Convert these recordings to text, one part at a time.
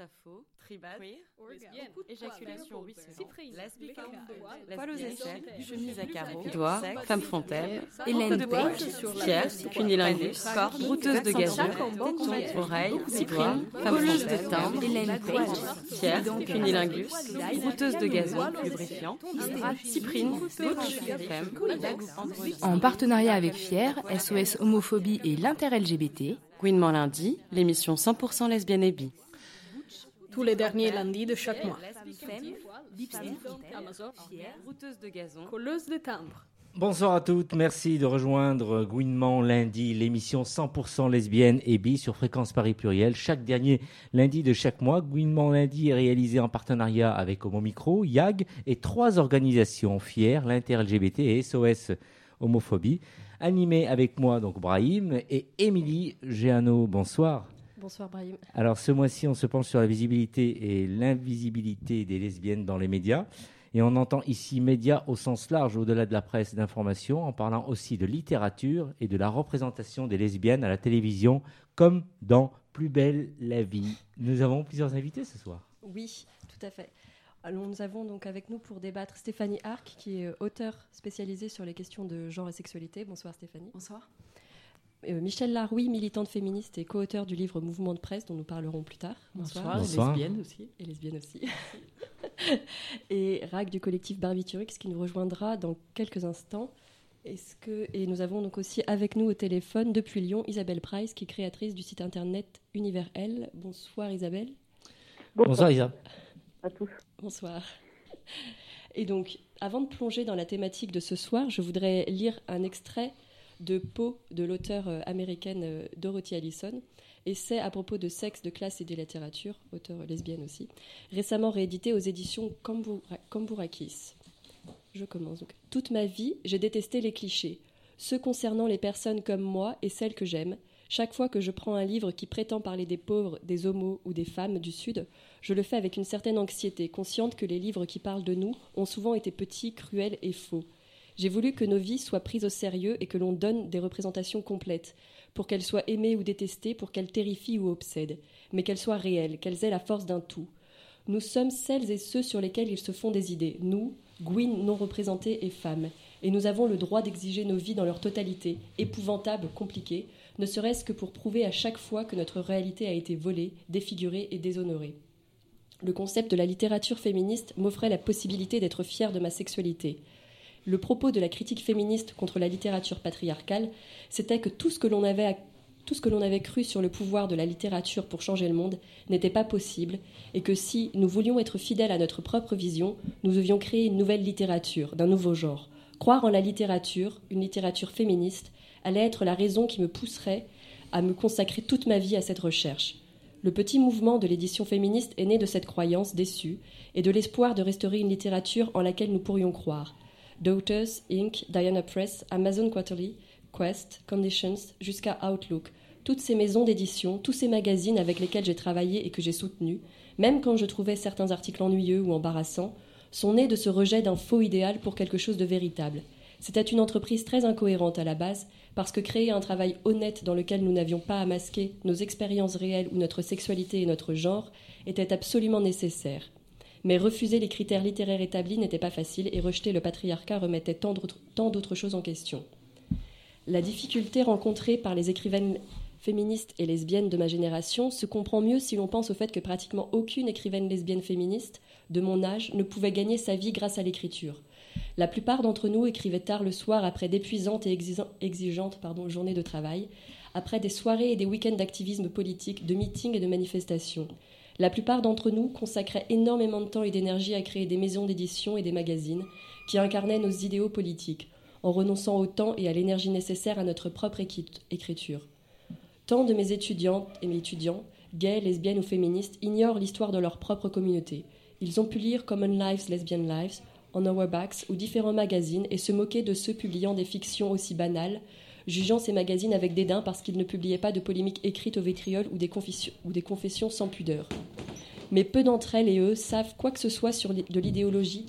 Sappho, éjaculation ruisselante, lesbique, poil aux aisselles, chemise à carreaux, doigts, sexe, femme fontaine, Hélène Page, Pierre, cunilingus, corde, brouteuse de gazon, téton, oreille, cyprine, femme voleuse de timbre, Hélène Page, Pierre, cunilingus, brouteuse de gazon, lubrifiant, cyprine, butch, femme, En partenariat avec Fier, SOS Homophobie et l'Inter-LGBT, Gouinement lundi, l'émission 100% lesbienne et bi. Tous les derniers lundis de chaque mois. Colleuse de timbres. Bonsoir à toutes, merci de rejoindre Gouinement lundi, l'émission 100% lesbienne et bi sur Fréquence Paris Pluriel. Chaque dernier lundi de chaque mois, Gouinement lundi est réalisé en partenariat avec Homo Micro, YAG et trois organisations fières, l'Inter-LGBT et SOS Homophobie. Animé avec moi, donc Brahim et Émilie Géano. Bonsoir. Bonsoir Brahim. Alors ce mois-ci, on se penche sur la visibilité et l'invisibilité des lesbiennes dans les médias. Et on entend ici médias au sens large, au-delà de la presse d'information, en parlant aussi de littérature et de la représentation des lesbiennes à la télévision, comme dans Plus belle la vie. Nous avons plusieurs invités ce soir. Oui, tout à fait. Alors, nous avons donc avec nous pour débattre Stéphanie Arc, qui est auteure spécialisée sur les questions de genre et sexualité. Bonsoir Stéphanie. Bonsoir. Euh, Michel Laroui, militante féministe et co-auteur du livre Mouvement de presse, dont nous parlerons plus tard. Bonsoir. Bonsoir. Lesbienne aussi. Et lesbienne aussi. et Rag du collectif Barbiturix, qui nous rejoindra dans quelques instants. Est-ce que... Et nous avons donc aussi avec nous au téléphone, depuis Lyon, Isabelle Price, qui est créatrice du site internet Univers L. Bonsoir Isabelle. Bonsoir Isa. à tous. Bonsoir. Et donc, avant de plonger dans la thématique de ce soir, je voudrais lire un extrait de Poe de l'auteure euh, américaine euh, Dorothy Allison, essai à propos de sexe, de classe et de littérature, auteure lesbienne aussi, récemment réédité aux éditions Cambourakis. Je commence donc. Toute ma vie, j'ai détesté les clichés, ceux concernant les personnes comme moi et celles que j'aime. Chaque fois que je prends un livre qui prétend parler des pauvres, des homos ou des femmes du Sud, je le fais avec une certaine anxiété, consciente que les livres qui parlent de nous ont souvent été petits, cruels et faux. J'ai voulu que nos vies soient prises au sérieux et que l'on donne des représentations complètes, pour qu'elles soient aimées ou détestées, pour qu'elles terrifient ou obsèdent, mais qu'elles soient réelles, qu'elles aient la force d'un tout. Nous sommes celles et ceux sur lesquels ils se font des idées, nous, Gwyn non représentées et femmes, et nous avons le droit d'exiger nos vies dans leur totalité, épouvantables, compliquées, ne serait-ce que pour prouver à chaque fois que notre réalité a été volée, défigurée et déshonorée. Le concept de la littérature féministe m'offrait la possibilité d'être fière de ma sexualité. Le propos de la critique féministe contre la littérature patriarcale, c'était que tout ce que l'on avait avait cru sur le pouvoir de la littérature pour changer le monde n'était pas possible, et que si nous voulions être fidèles à notre propre vision, nous devions créer une nouvelle littérature, d'un nouveau genre. Croire en la littérature, une littérature féministe, allait être la raison qui me pousserait à me consacrer toute ma vie à cette recherche. Le petit mouvement de l'édition féministe est né de cette croyance déçue et de l'espoir de restaurer une littérature en laquelle nous pourrions croire. Daughters, Inc., Diana Press, Amazon Quarterly, Quest, Conditions, jusqu'à Outlook. Toutes ces maisons d'édition, tous ces magazines avec lesquels j'ai travaillé et que j'ai soutenus, même quand je trouvais certains articles ennuyeux ou embarrassants, sont nés de ce rejet d'un faux idéal pour quelque chose de véritable. C'était une entreprise très incohérente à la base, parce que créer un travail honnête dans lequel nous n'avions pas à masquer nos expériences réelles ou notre sexualité et notre genre était absolument nécessaire. Mais refuser les critères littéraires établis n'était pas facile et rejeter le patriarcat remettait tant d'autres- choses en question. La difficulté rencontrée par les écrivaines féministes et lesbiennes de ma génération se comprend mieux si l'on pense au fait que pratiquement aucune écrivaine lesbienne féministe de mon âge ne pouvait gagner sa vie grâce à l'écriture. La plupart d'entre nous écrivaient tard le soir après d'épuisantes et exi- exigeantes journées de travail, après des soirées et des week-ends d'activisme politique, de meetings et de manifestations. La plupart d'entre nous consacraient énormément de temps et d'énergie à créer des maisons d'édition et des magazines qui incarnaient nos idéaux politiques, en renonçant au temps et à l'énergie nécessaire à notre propre écriture. Tant de mes étudiantes et mes étudiants, gays, lesbiennes ou féministes, ignorent l'histoire de leur propre communauté. Ils ont pu lire Common Lives, Lesbian Lives, On Our Backs ou différents magazines et se moquer de ceux publiant des fictions aussi banales, jugeant ces magazines avec dédain parce qu'ils ne publiaient pas de polémiques écrites au vitriol ou des, confessions- sans pudeur. Mais peu d'entre elles et eux savent quoi que ce soit sur de l'idéologie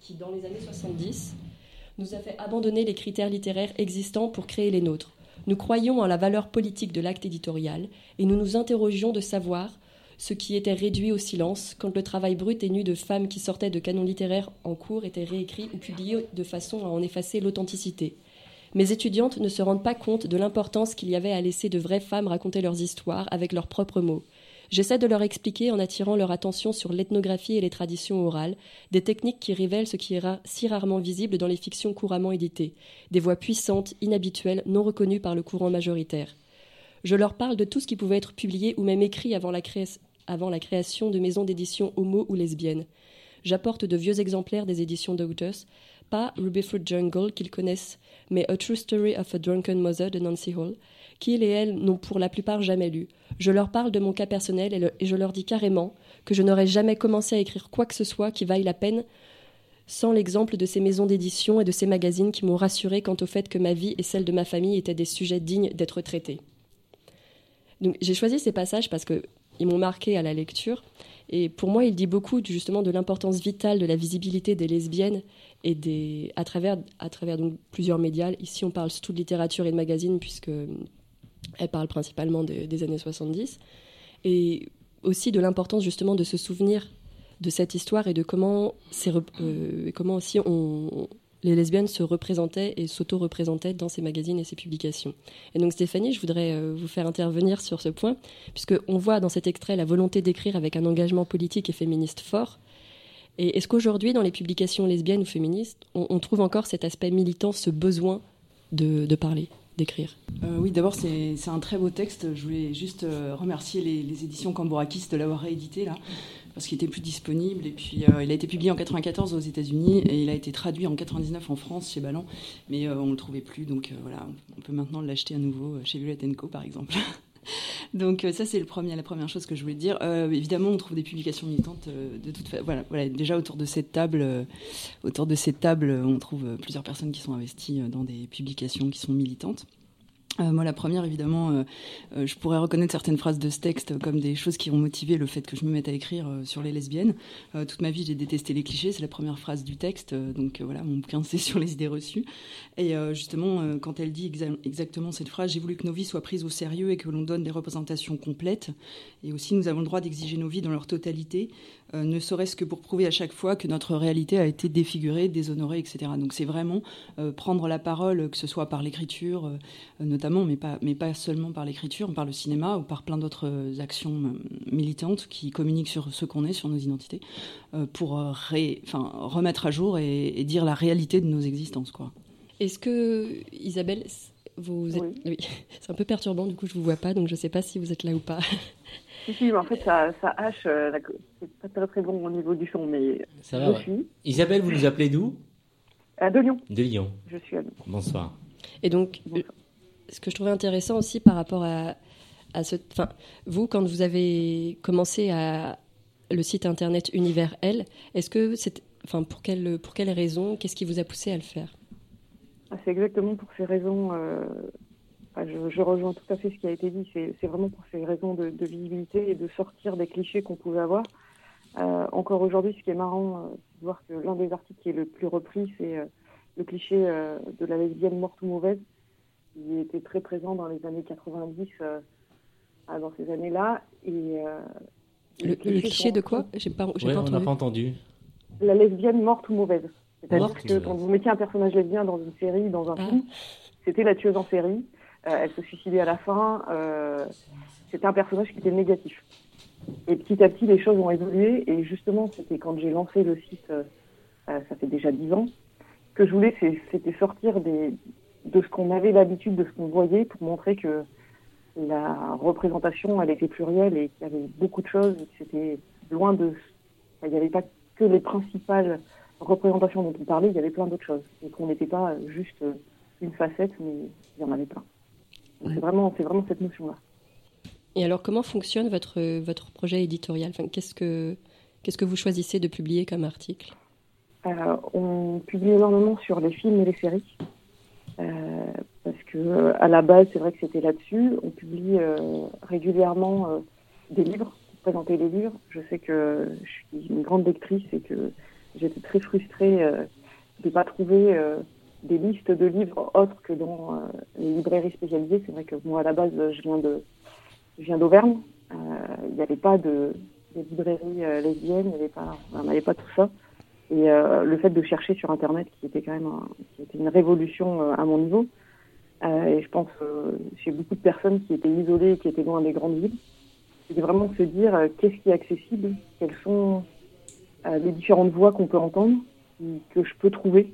qui, dans les années 70, nous a fait abandonner les critères littéraires existants pour créer les nôtres. Nous croyons en la valeur politique de l'acte éditorial et nous nous interrogions de savoir ce qui était réduit au silence, quand le travail brut et nu de femmes qui sortaient de canons littéraires en cours était réécrit ou publié de façon à en effacer l'authenticité. Mes étudiantes ne se rendent pas compte de l'importance qu'il y avait à laisser de vraies femmes raconter leurs histoires avec leurs propres mots. J'essaie de leur expliquer en attirant leur attention sur l'ethnographie et les traditions orales, des techniques qui révèlent ce qui est si rarement visible dans les fictions couramment éditées, des voix puissantes, inhabituelles, non reconnues par le courant majoritaire. Je leur parle de tout ce qui pouvait être publié ou même écrit avant la, création de maisons d'édition homo ou lesbiennes. J'apporte de vieux exemplaires des éditions pas Rubyford Jungle qu'ils connaissent, mais A True Story of a Drunken Mother de Nancy Hall, qu'ils et elles n'ont pour la plupart jamais lu. Je leur parle de mon cas personnel et, je leur dis carrément que je n'aurais jamais commencé à écrire quoi que ce soit qui vaille la peine sans l'exemple de ces maisons d'édition et de ces magazines qui m'ont rassuré quant au fait que ma vie et celle de ma famille étaient des sujets dignes d'être traités. J'ai choisi ces passages parce qu'ils m'ont marqué à la lecture et pour moi, il dit beaucoup justement de l'importance vitale de la visibilité des lesbiennes et à travers, à travers donc, plusieurs médias. Ici, on parle surtout de littérature et de magazines, puisque elle parle principalement des années 70. Et aussi de l'importance justement de se souvenir de cette histoire et de comment, euh, comment aussi on, les lesbiennes se représentaient et s'auto-représentaient dans ces magazines et ces publications. Et donc Stéphanie, je voudrais euh, vous faire intervenir sur ce point, puisqu'on voit dans cet extrait la volonté d'écrire avec un engagement politique et féministe fort. Et est-ce qu'aujourd'hui, dans les publications lesbiennes ou féministes, on, trouve encore cet aspect militant, ce besoin de, parler d'écrire? Euh, Oui, d'abord, c'est un très beau texte. Je voulais juste euh, remercier les, éditions Cambourakis de l'avoir réédité là parce qu'il était plus disponible. Et puis, euh, il a été publié en 94 aux États-Unis et il a été traduit en 99 en France chez Ballant, mais on ne le trouvait plus. Donc voilà, on peut maintenant l'acheter à nouveau chez Violet Co, par exemple. Donc ça c'est la première chose que je voulais dire. évidemment, on trouve des publications militantes de toute façon. Voilà, voilà, déjà autour de cette table, autour de cette table, on trouve plusieurs personnes qui sont investies dans des publications qui sont militantes. Euh, moi, la première, évidemment, euh, euh, je pourrais reconnaître certaines phrases de ce texte comme des choses qui ont motivé le fait que je me mette à écrire sur les lesbiennes. toute ma vie, j'ai détesté les clichés, c'est la première phrase du texte. donc voilà, mon bouquin, c'est sur les idées reçues. Et justement, quand elle dit exactement cette phrase, j'ai voulu que nos vies soient prises au sérieux et que l'on donne des représentations complètes. Et aussi, nous avons le droit d'exiger nos vies dans leur totalité, ne serait-ce que pour prouver à chaque fois que notre réalité a été défigurée, déshonorée, etc. Donc c'est vraiment prendre la parole, que ce soit par l'écriture, notamment mais pas, seulement par l'écriture, par le cinéma ou par plein d'autres euh, actions euh, militantes qui communiquent sur ce qu'on est, sur nos identités, euh, pour remettre à jour et, dire la réalité de nos existences. Est-ce que, Isabelle, vous êtes... Oui. C'est un peu perturbant, du coup, je ne vous vois pas, donc je ne sais pas si vous êtes là ou pas. Si, si, mais en fait, ça, ça hache. c'est pas très très bon au niveau du son, mais ça va, je suis. Isabelle, vous nous appelez d'où? De Lyon. De Lyon. Je suis à Lyon. Bonsoir. Et donc, ce que je trouvais intéressant aussi par rapport à, à ce. Enfin, vous, quand vous avez commencé à le site internet Univers L, est-ce que c'est. Enfin, pour quelles pour quelle raisons Qu'est-ce qui vous a poussé à le faire? Ah, C'est exactement pour ces raisons. Euh, je, rejoins tout à fait ce qui a été dit. C'est vraiment pour ces raisons de, visibilité et de sortir des clichés qu'on pouvait avoir. Euh, encore aujourd'hui, ce qui est marrant, euh, c'est de voir que l'un des articles qui est le plus repris, c'est le cliché de la lesbienne morte ou mauvaise qui était très présent dans les années 90, euh, dans ces années-là. Et, euh, le, cliché de quoi? J'ai pas, pas On n'a pas entendu. La lesbienne morte ou mauvaise. C'est-à-dire que quand vous mettiez un personnage lesbien dans une série, dans un ah. film, c'était la tueuse en série. Euh, elle se suicidait à la fin. c'était un personnage qui était négatif. Et petit à petit, les choses ont évolué. Et justement, c'était quand j'ai lancé le site, ça fait déjà dix ans, que je voulais, c'était sortir des, de ce qu'on avait l'habitude, de ce qu'on voyait, pour montrer que la représentation, elle était plurielle et qu'il y avait beaucoup de choses, c'était loin de... Il n'y avait pas que les principales représentations dont on parlait, il y avait plein d'autres choses. Et qu'on n'était pas juste une facette, mais il y en avait plein. C'est vraiment, vraiment cette notion-là. Et alors, comment fonctionne votre, votre projet éditorial? Enfin, qu'est-ce, que, qu'est-ce que vous choisissez de publier comme article? Euh, On publie énormément sur les films et les séries. Euh, parce que euh, à la base, c'est vrai que c'était là-dessus. On publie euh, régulièrement des livres, présenter des livres. Je sais que je suis une grande lectrice et que j'étais très frustrée de ne pas trouver des listes de livres autres que dans les librairies spécialisées. C'est vrai que moi, à la base, je viens de, je viens d'Auvergne il n'y avait pas de, librairies lesbiennes, il n'y avait pas, pas tout ça. Et le fait de chercher sur Internet, qui était quand même qui était une révolution à mon niveau, et je pense chez beaucoup de personnes qui étaient isolées, qui étaient loin des grandes villes, c'était vraiment se dire qu'est-ce qui est accessible, quelles sont les différentes voix qu'on peut entendre, que je peux trouver,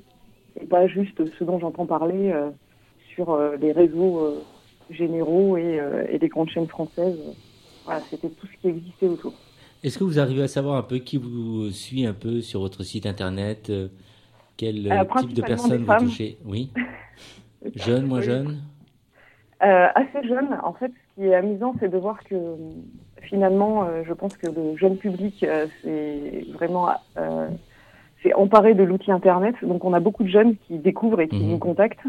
et pas juste ce dont j'entends parler sur les réseaux généraux et, et, les grandes chaînes françaises. Voilà, c'était tout ce qui existait autour. Est-ce que vous arrivez à savoir un peu qui vous suit un peu sur votre site internet Quel euh, type de personnes vous touchez? Oui. Jeune, moins jeune? Euh, Assez jeune. En fait, ce qui est amusant, c'est de voir que finalement, euh, je pense que le jeune public, c'est vraiment c'est emparé de l'outil Internet. Donc, on a beaucoup de jeunes qui découvrent et qui mhm. nous contactent.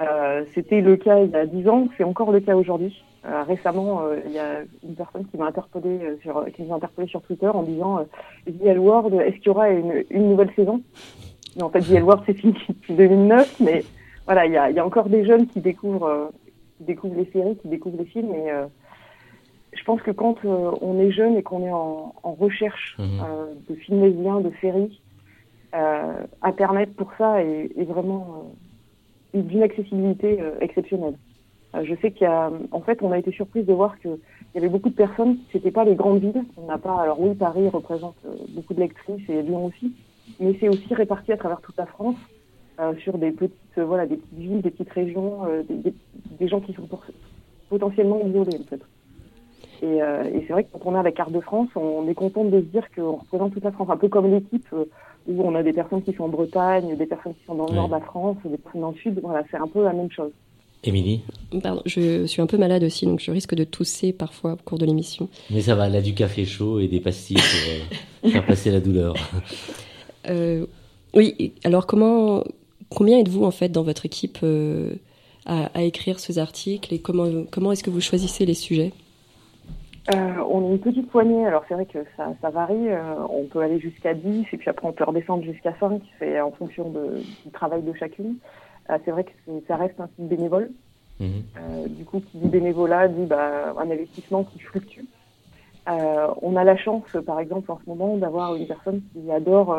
Euh, c'était le cas il y a dix ans, c'est encore le cas aujourd'hui. Euh, récemment, euh, il y a une personne qui m'a interpellé sur, qui nous a interpellé sur Twitter en disant The World, est-ce qu'il y aura une, une nouvelle saison? Mais En fait, The World, c'est fini depuis 2009, mais voilà, il y a, y a, encore des jeunes qui découvrent, qui découvrent les séries, qui découvrent les films, et je pense que quand on est jeune et qu'on est en, en recherche mhm. de films lesbiens, de séries, Internet pour ça est, est vraiment d'une accessibilité euh, exceptionnelle. Euh, je sais qu'il y a, en fait, on a été surprise de voir qu'il y avait beaucoup de personnes, c'était pas les grandes villes. On n'a pas, alors oui, Paris représente euh, beaucoup de lectrices et Lyon aussi, mais c'est aussi réparti à travers toute la France sur des petites, voilà, des petites villes, des petites régions, des, gens qui sont potentiellement isolés en fait. Et, et c'est vrai que quand on a la carte de France, on est content de se dire qu'on représente toute la France, un peu comme l'équipe où on a des personnes qui sont en Bretagne, des personnes qui sont dans le nord de la France, des personnes dans le sud. Voilà, c'est un peu la même chose. Émilie Pardon, je suis un peu malade aussi, donc je risque de tousser parfois au cours de l'émission. Mais ça va, elle a du café chaud et des pastilles pour euh, faire passer la douleur. Euh, oui, alors comment, combien êtes-vous en fait dans votre équipe euh, à, à, écrire ces articles et comment, comment est-ce que vous choisissez les sujets? Euh, on est une petite poignée, alors c'est vrai que ça, ça varie. Euh, on peut aller jusqu'à 10 et puis après on peut redescendre jusqu'à 5, c'est en fonction de, du travail de chacune. Euh, c'est vrai que ça reste un site bénévole. Euh, du coup, qui dit bénévolat dit bah, un investissement qui fluctue. on a la chance, par exemple, en ce moment, d'avoir une personne qui adore,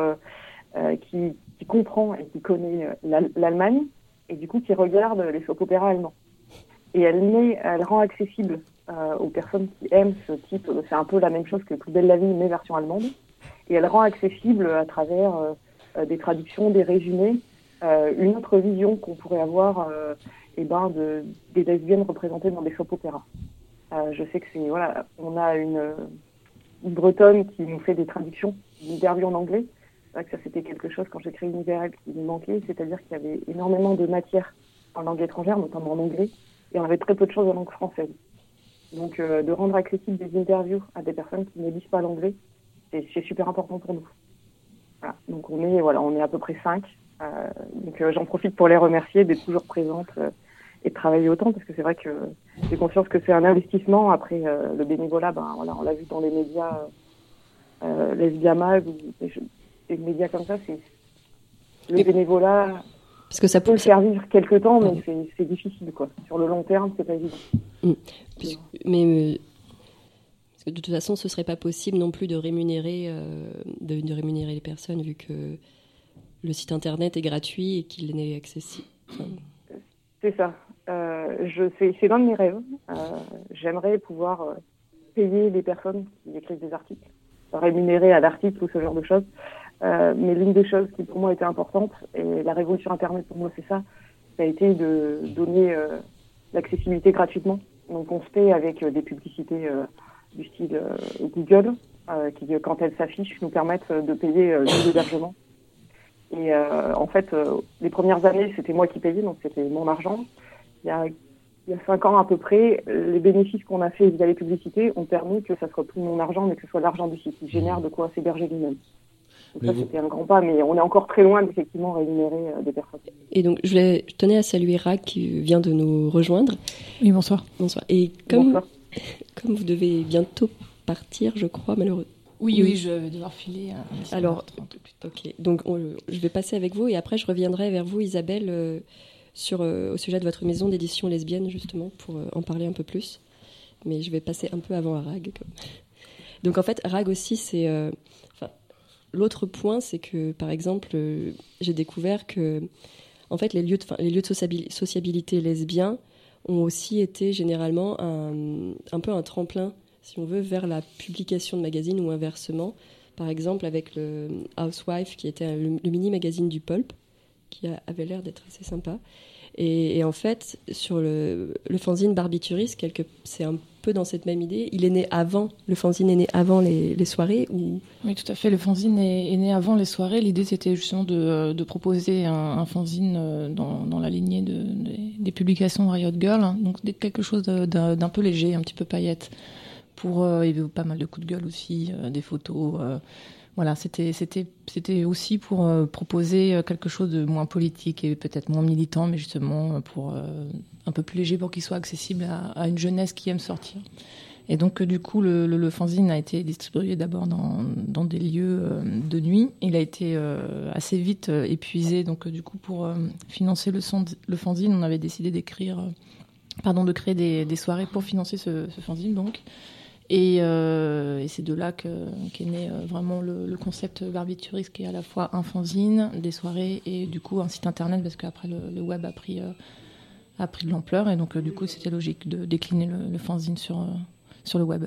qui, qui, comprend et qui connaît l'Allemagne et du coup qui regarde les soap opéras allemands. Et elle, met, elle rend accessible euh, aux personnes qui aiment ce type. C'est un peu la même chose que Plus belle la vie, mais version allemande. Et elle rend accessible à travers euh, euh, des traductions, des résumés, une autre vision qu'on pourrait avoir eh ben, de, des lesbiennes représentées dans des soap opéras. je sais que c'est voilà, on a une, une, bretonne qui nous fait des traductions d'interviews en anglais. Vrai que ça c'était quelque chose quand j'ai créé Univers qui me manquait, c'est-à-dire qu'il y avait énormément de matière en langue étrangère, notamment en anglais, et on avait très peu de choses en langue française. Donc, euh, de rendre accessible des interviews à des personnes qui ne lisent pas l'anglais, c'est super important pour nous. Voilà. Donc, on est, voilà, on est à peu près cinq. Euh, donc, euh, j'en profite pour les remercier d'être toujours présentes et de travailler autant, parce que c'est vrai que j'ai conscience que c'est un investissement. Après, le bénévolat, ben, voilà, on l'a vu dans les médias, euh, Mag, ou des, médias comme ça, c'est le bénévolat parce que ça peut le faire vivre quelques temps, mais c'est difficile, quoi. Sur le long terme, c'est pas évident. Mm. mais euh, parce que de toute façon, ce serait pas possible non plus de rémunérer, euh, de, rémunérer les personnes vu que le site internet est gratuit et qu'il n'est accessible. C'est ça. Euh, c'est l'un de mes rêves. J'aimerais pouvoir payer les personnes qui écrivent des articles, rémunérer à l'article ou ce genre de choses. Euh, mais l'une des choses qui pour moi était importante, et la révolution Internet pour moi c'est ça, ça a été de donner euh, l'accessibilité gratuitement. Donc on se fait avec euh, des publicités du style Google, qui quand elles s'affichent nous permettent de payer l'hébergement. Et en fait, les premières années c'était moi qui payais, donc c'était mon argent. Il y a il y a cinq ans à peu près, les bénéfices qu'on a fait via les publicités ont permis que ça soit plus mon argent, mais que ce soit l'argent du site qui génère de quoi s'héberger lui-même. Donc ça, c'était un grand pas, mais on est encore très loin d'effectivement rémunérer euh, des personnes. Et donc, je, voulais, je tenais à saluer Rack qui vient de nous rejoindre. Oui, bonsoir. Bonsoir. Et comme, comme vous devez bientôt partir, je crois, malheureusement. Oui, oui, je vais devoir filer. Alors, ok. Donc, je vais passer avec vous et après, je reviendrai vers vous, Isabelle, euh, sur, euh, au sujet de votre maison d'édition lesbienne, justement, pour en parler un peu plus. mais je vais passer un peu avant à Rag. Donc en fait, Rag aussi, c'est. L'autre point, c'est que, par exemple, j'ai découvert que, en fait, les lieux de, les lieux de sociabilité lesbiens ont aussi été généralement un, un, peu un tremplin, si on veut, vers la publication de magazines ou inversement. Par exemple, avec le Housewife, qui était le, mini-magazine du Pulp, qui avait l'air d'être assez sympa. Et, en fait, sur le, le fanzine Barbituris, c'est un peu dans cette même idée. Il est né avant, le fanzine est né avant les, soirées ou... Oui, tout à fait. Le fanzine est, né avant les soirées. L'idée, c'était justement de, de, proposer un, fanzine euh, dans, dans, la lignée de, des publications Riot Girl. Hein. Donc, quelque chose d'un peu léger, un petit peu paillette. Pour, euh, pas mal de coups de gueule aussi, euh, des photos voilà, c'était aussi pour euh, proposer euh, quelque chose de moins politique et peut-être moins militant, mais justement euh, pour un peu plus léger pour qu'il soit accessible à, une jeunesse qui aime sortir. Et donc du coup, le, le, fanzine a été distribué d'abord dans, dans, des lieux de nuit. Il a été assez vite épuisé, donc du coup pour financer le, le fanzine, on avait décidé d'écrire, pardon, de créer des, des, soirées pour financer ce, ce fanzine donc. Euh, et, c'est de là qu'est né euh, vraiment le, concept Barbiturix, qui est à la fois un fanzine, des soirées et du coup un site internet, parce qu'après le, web a pris, euh, a pris de l'ampleur. Et donc, du coup, c'était logique de décliner le, fanzine sur, sur le web.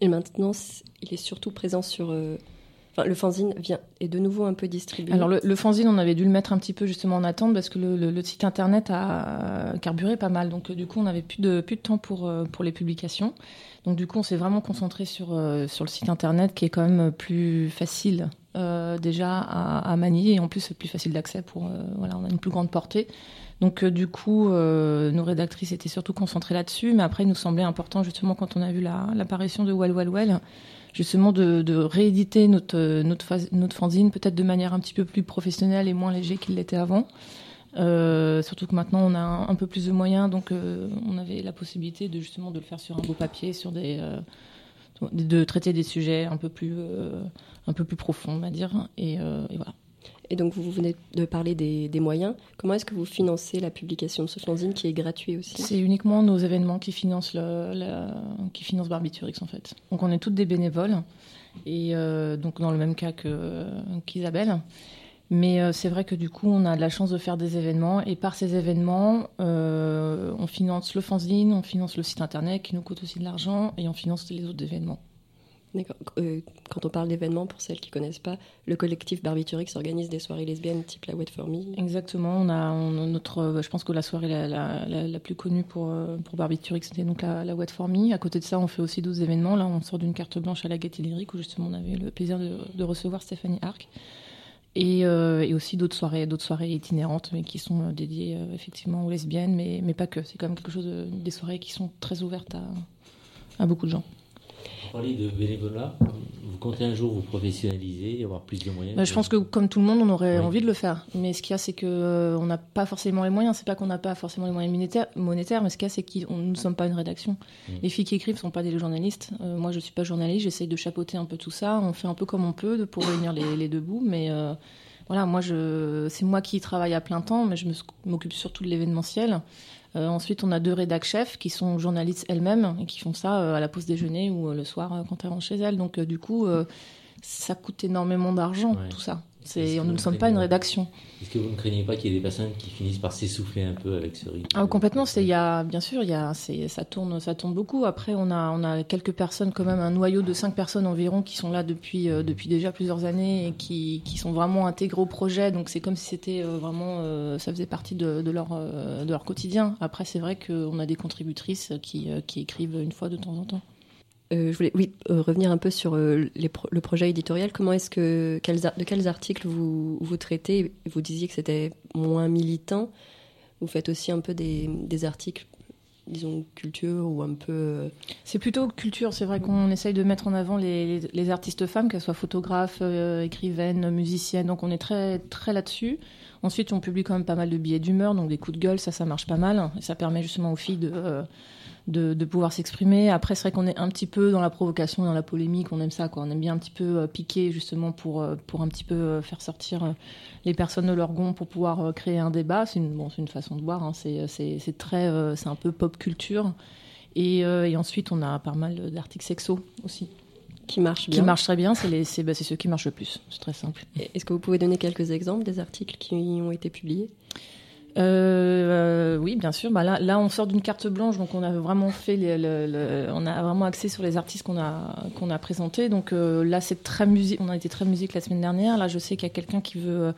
Et maintenant, il est surtout présent sur le fanzine vient, est de nouveau un peu distribué. Alors le, fanzine, on avait dû le mettre un petit peu justement en attente parce que le, site internet a carburé pas mal. Donc du coup, on n'avait plus de, plus de temps pour, pour les publications. Donc du coup, on s'est vraiment concentré sur, euh, sur le site internet qui est quand même plus facile euh, déjà à, manier et en plus plus facile d'accès pour euh, voilà, on a une plus grande portée. Donc du coup, nos rédactrices étaient surtout concentrées là-dessus, mais après il nous semblait important justement quand on a vu l'apparition de Well Well Well justement de, rééditer notre, notre, notre fanzine peut-être de manière un petit peu plus professionnelle et moins léger qu'il l'était avant. Euh, surtout que maintenant on a un, peu plus de moyens, donc euh, on avait la possibilité de justement de le faire sur un beau papier, sur des, euh, de traiter des sujets un peu plus, un peu plus profonds, on va dire. Et, voilà. Et donc vous venez de parler des, des moyens. Comment est-ce que vous financez la publication de ce fanzine qui est gratuit aussi? C'est uniquement nos événements qui financent, le, qui financent Barbiturix en fait. Donc on est toutes des bénévoles et donc dans le même cas qu'Isabelle. Mais euh, c'est vrai que du coup, on a de la chance de faire des événements. Et par ces événements, euh, on finance le fanzine, on finance le site internet qui nous coûte aussi de l'argent et on finance les autres événements. D'accord. Euh, quand on parle d'événements, pour celles qui ne connaissent pas, le collectif Barbiturix organise des soirées lesbiennes type la Wet For Me. Exactement. On a, notre, je pense que la soirée la, la, plus connue pour, pour Barbiturix, c'était donc la, Wet For Me. À côté de ça, on fait aussi d'autres événements. Là, on sort d'une carte blanche à la Gaîté Lyrique où justement on avait le plaisir de, de recevoir Stéphanie Arc. Euh, et, aussi d'autres soirées, d'autres soirées itinérantes, mais qui sont euh, dédiées euh, effectivement aux lesbiennes, mais, mais pas que. C'est quand même quelque chose des soirées qui sont très ouvertes à, beaucoup de gens parler de bénévolat. Comptez un jour vous professionnaliser et avoir plus de moyens bah, Je pense que comme tout le monde, on aurait envie de le faire. Mais ce qu'il y a, c'est qu'on euh, n'a pas forcément les moyens. C'est pas qu'on n'a pas forcément les moyens monétaires, mais ce qu'il y a, c'est que nous ne sommes pas une rédaction. Les filles qui écrivent ne sont pas des journalistes. Euh, moi, je ne suis pas journaliste. J'essaye de chapeauter un peu tout ça. On fait un peu comme on peut pour réunir les, deux bouts. Mais euh, voilà, moi, je... c'est moi qui travaille à plein temps, mais je m'occupe surtout de l'événementiel. Euh, ensuite, on a deux rédac chefs qui sont journalistes elles-mêmes et qui font ça euh, à la pause déjeuner ou euh, le soir quand elles rentrent chez elles. Donc, du coup, ça coûte énormément d'argent, tout ça. Nous ne sommes pas une rédaction. Est-ce que vous ne craignez pas qu'il y ait des personnes qui finissent par s'essouffler un peu avec ce rythme ah, Complètement. Il y a, bien sûr, il y a, ça, tourne, ça tourne beaucoup. Après, on a, on a quelques personnes, quand même, un noyau de cinq personnes environ qui sont là depuis, euh, depuis déjà plusieurs années et qui, qui sont vraiment intégrés au projet. Donc, c'est comme si c'était euh, vraiment, euh, ça faisait partie de, de leur, de leur quotidien. Après, c'est vrai qu'on a des contributrices qui, qui écrivent une fois de temps en temps. Euh, je voulais euh, revenir un peu sur euh, le projet éditorial. Comment est-ce que de quels articles vous, vous traitez Vous disiez que c'était moins militant? Vous faites aussi un peu des, articles, disons culture ou un peu. C'est plutôt culture. C'est vrai qu'on essaye de mettre en avant les, les, artistes femmes, qu'elles soient photographes, écrivaines, musiciennes. Donc on est très très là-dessus. Ensuite, on publie quand même pas mal de billets d'humeur, donc des coups de gueule, ça, ça marche pas mal. Et ça permet justement aux filles de de, pouvoir s'exprimer. Après, c'est vrai qu'on est un petit peu dans la provocation, dans la polémique, on aime ça, quoi. On aime bien un petit peu euh, piquer, justement, pour, euh, pour un petit peu euh, faire sortir les personnes de leur gond pour pouvoir créer un débat. C'est une, bon, une façon de voir, hein. c'est très, c'est un peu pop culture. Et, ensuite, on a pas mal d'articles sexo aussi. Qui marchent bien. Qui marchent très bien, c'est bah, ceux qui marchent le plus. C'est très simple. Est-ce que vous pouvez donner quelques exemples des articles qui ont été publiés? Euh, oui, bien sûr. Bah là, on sort d'une carte blanche, donc on a vraiment fait, le, on a vraiment axé sur les artistes qu'on a présentés. Donc euh, là, c'est très musique. On a été très musique la semaine dernière. Là, je sais qu'il y a quelqu'un qui veut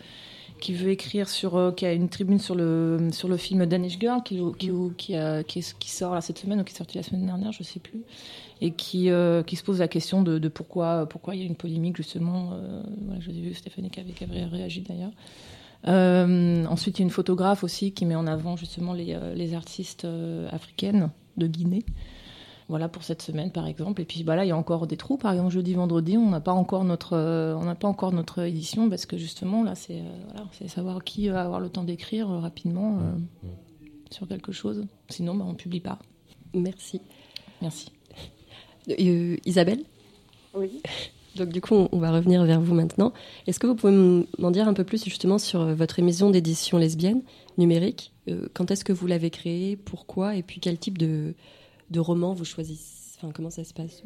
qui veut écrire sur, euh, qui a une tribune sur le sur le film Danish Girl qui qui qui, sort cette semaine ou qui est sorti la semaine dernière, je sais plus, et qui qui se pose la question de, pourquoi pourquoi il y a une polémique justement. Voilà, J'ai vu Stéphanie qui avait réagi d'ailleurs. Euh, ensuite, il y a une photographe aussi qui met en avant justement les, euh, les artistes euh, africaines de Guinée. Voilà pour cette semaine par exemple. Et puis bah là, il y a encore des trous. Par exemple, jeudi, vendredi, on n'a pas encore notre, on n'a pas encore notre édition parce que justement là, c'est voilà, c'est savoir qui va avoir le temps d'écrire rapidement sur quelque chose. Sinon, bah, on publie pas. Merci. Merci. Isabelle? Oui. Donc du coup, on va revenir vers vous maintenant. Est-ce que vous pouvez m'en dire un peu plus justement sur euh, votre émission d'édition lesbienne numérique? Euh, Quand est-ce que vous l'avez créée? Pourquoi? Et puis quel type de, de roman vous choisissez? Enfin, comment ça se passe?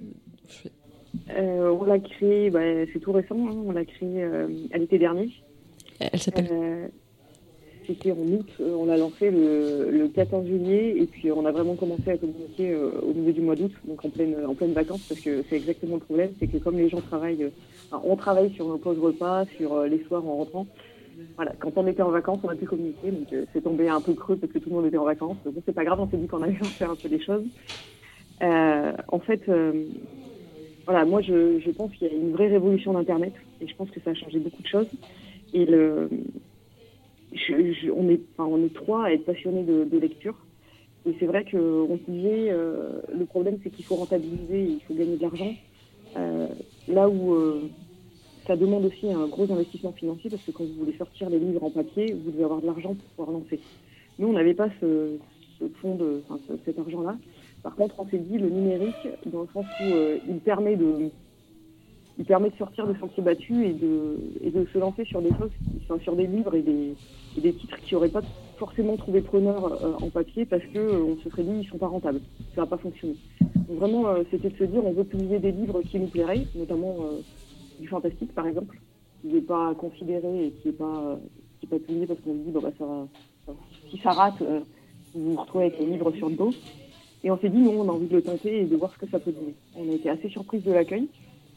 Euh, On l'a créée, bah, c'est tout récent, hein. on l'a créée à l'été dernier. Elle s'appelle c'était en août, euh, on l'a lancé le, 14 juillet et puis on a vraiment commencé à communiquer euh, au milieu du mois d'août, donc en pleine, en pleine vacances, parce que c'est exactement le problème, c'est que comme les gens travaillent, euh, on travaille sur nos pauses repas, sur les soirs en rentrant. Voilà, quand on était en vacances, on a pu communiquer, donc c'est tombé un peu creux parce que tout le monde était en vacances. Bon, c'est pas grave, on s'est dit qu'on allait faire un peu les choses. en fait, voilà, moi je, je pense qu'il y a une vraie révolution d'Internet et je pense que ça a changé beaucoup de choses. Et le, on, est, on est trois à être passionnés de, lecture. Et c'est vrai qu'on disait, euh, le problème c'est qu'il faut rentabiliser, il faut gagner de l'argent. Euh, là où euh, ça demande aussi un gros investissement financier, parce que quand vous voulez sortir les livres en papier, vous devez avoir de l'argent pour pouvoir lancer. Nous, on n'avait pas ce, de, enfin, cet argent-là. Par contre, on s'est dit le numérique, dans le sens où il permet de, il permet de sortir de sentiers battus et de, et de se lancer sur des choses, sur des livres et des, des titres qui n'auraient pas forcément trouvé preneur euh, en papier parce qu'on euh, se serait dit ils sont pas rentables, ça va pas fonctionner. Donc vraiment, euh, c'était de se dire on veut publier des livres qui nous plairaient, notamment du fantastique par exemple, qui n'est pas considéré et qui n'est pas, qui pas publié parce qu'on se dit bah ça va, si ça rate, vous vous retrouvez avec les livres sur le dos. Et on s'est dit non, on a envie de le tenter et de voir ce que ça peut donner. On a été assez surprise de l'accueil,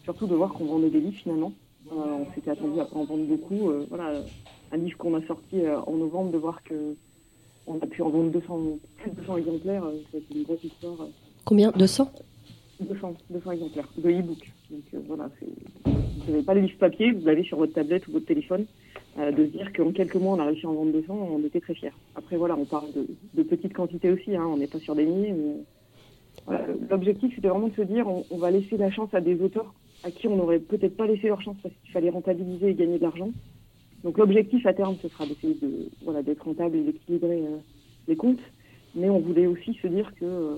surtout de voir qu'on vendait des livres finalement. on s'était attendu à en vendre beaucoup. voilà, un livre qu'on a sorti euh, en novembre, de voir que on a pu en vendre 200, plus de 200 exemplaires, c'est euh, une grosse histoire. Euh. Combien? 200 200, 200 exemplaires de e-book. Donc voilà, vous n'avez pas le livre papier, vous l'avez sur votre tablette ou votre téléphone. de se dire qu'en quelques mois, on a réussi à en vendre 200, on était très fiers. Après, voilà, on parle de, petites quantités aussi, hein, on n'est pas sur des milliers. L'objectif, c'était vraiment de se dire, on, on, va laisser la chance à des auteurs à qui on n'aurait peut-être pas laissé leur chance parce qu'il fallait rentabiliser et gagner de l'argent. Donc l'objectif à terme, ce sera d'essayer de, voilà, d'être rentable et d'équilibrer euh, les comptes. Mais on voulait aussi se dire que euh,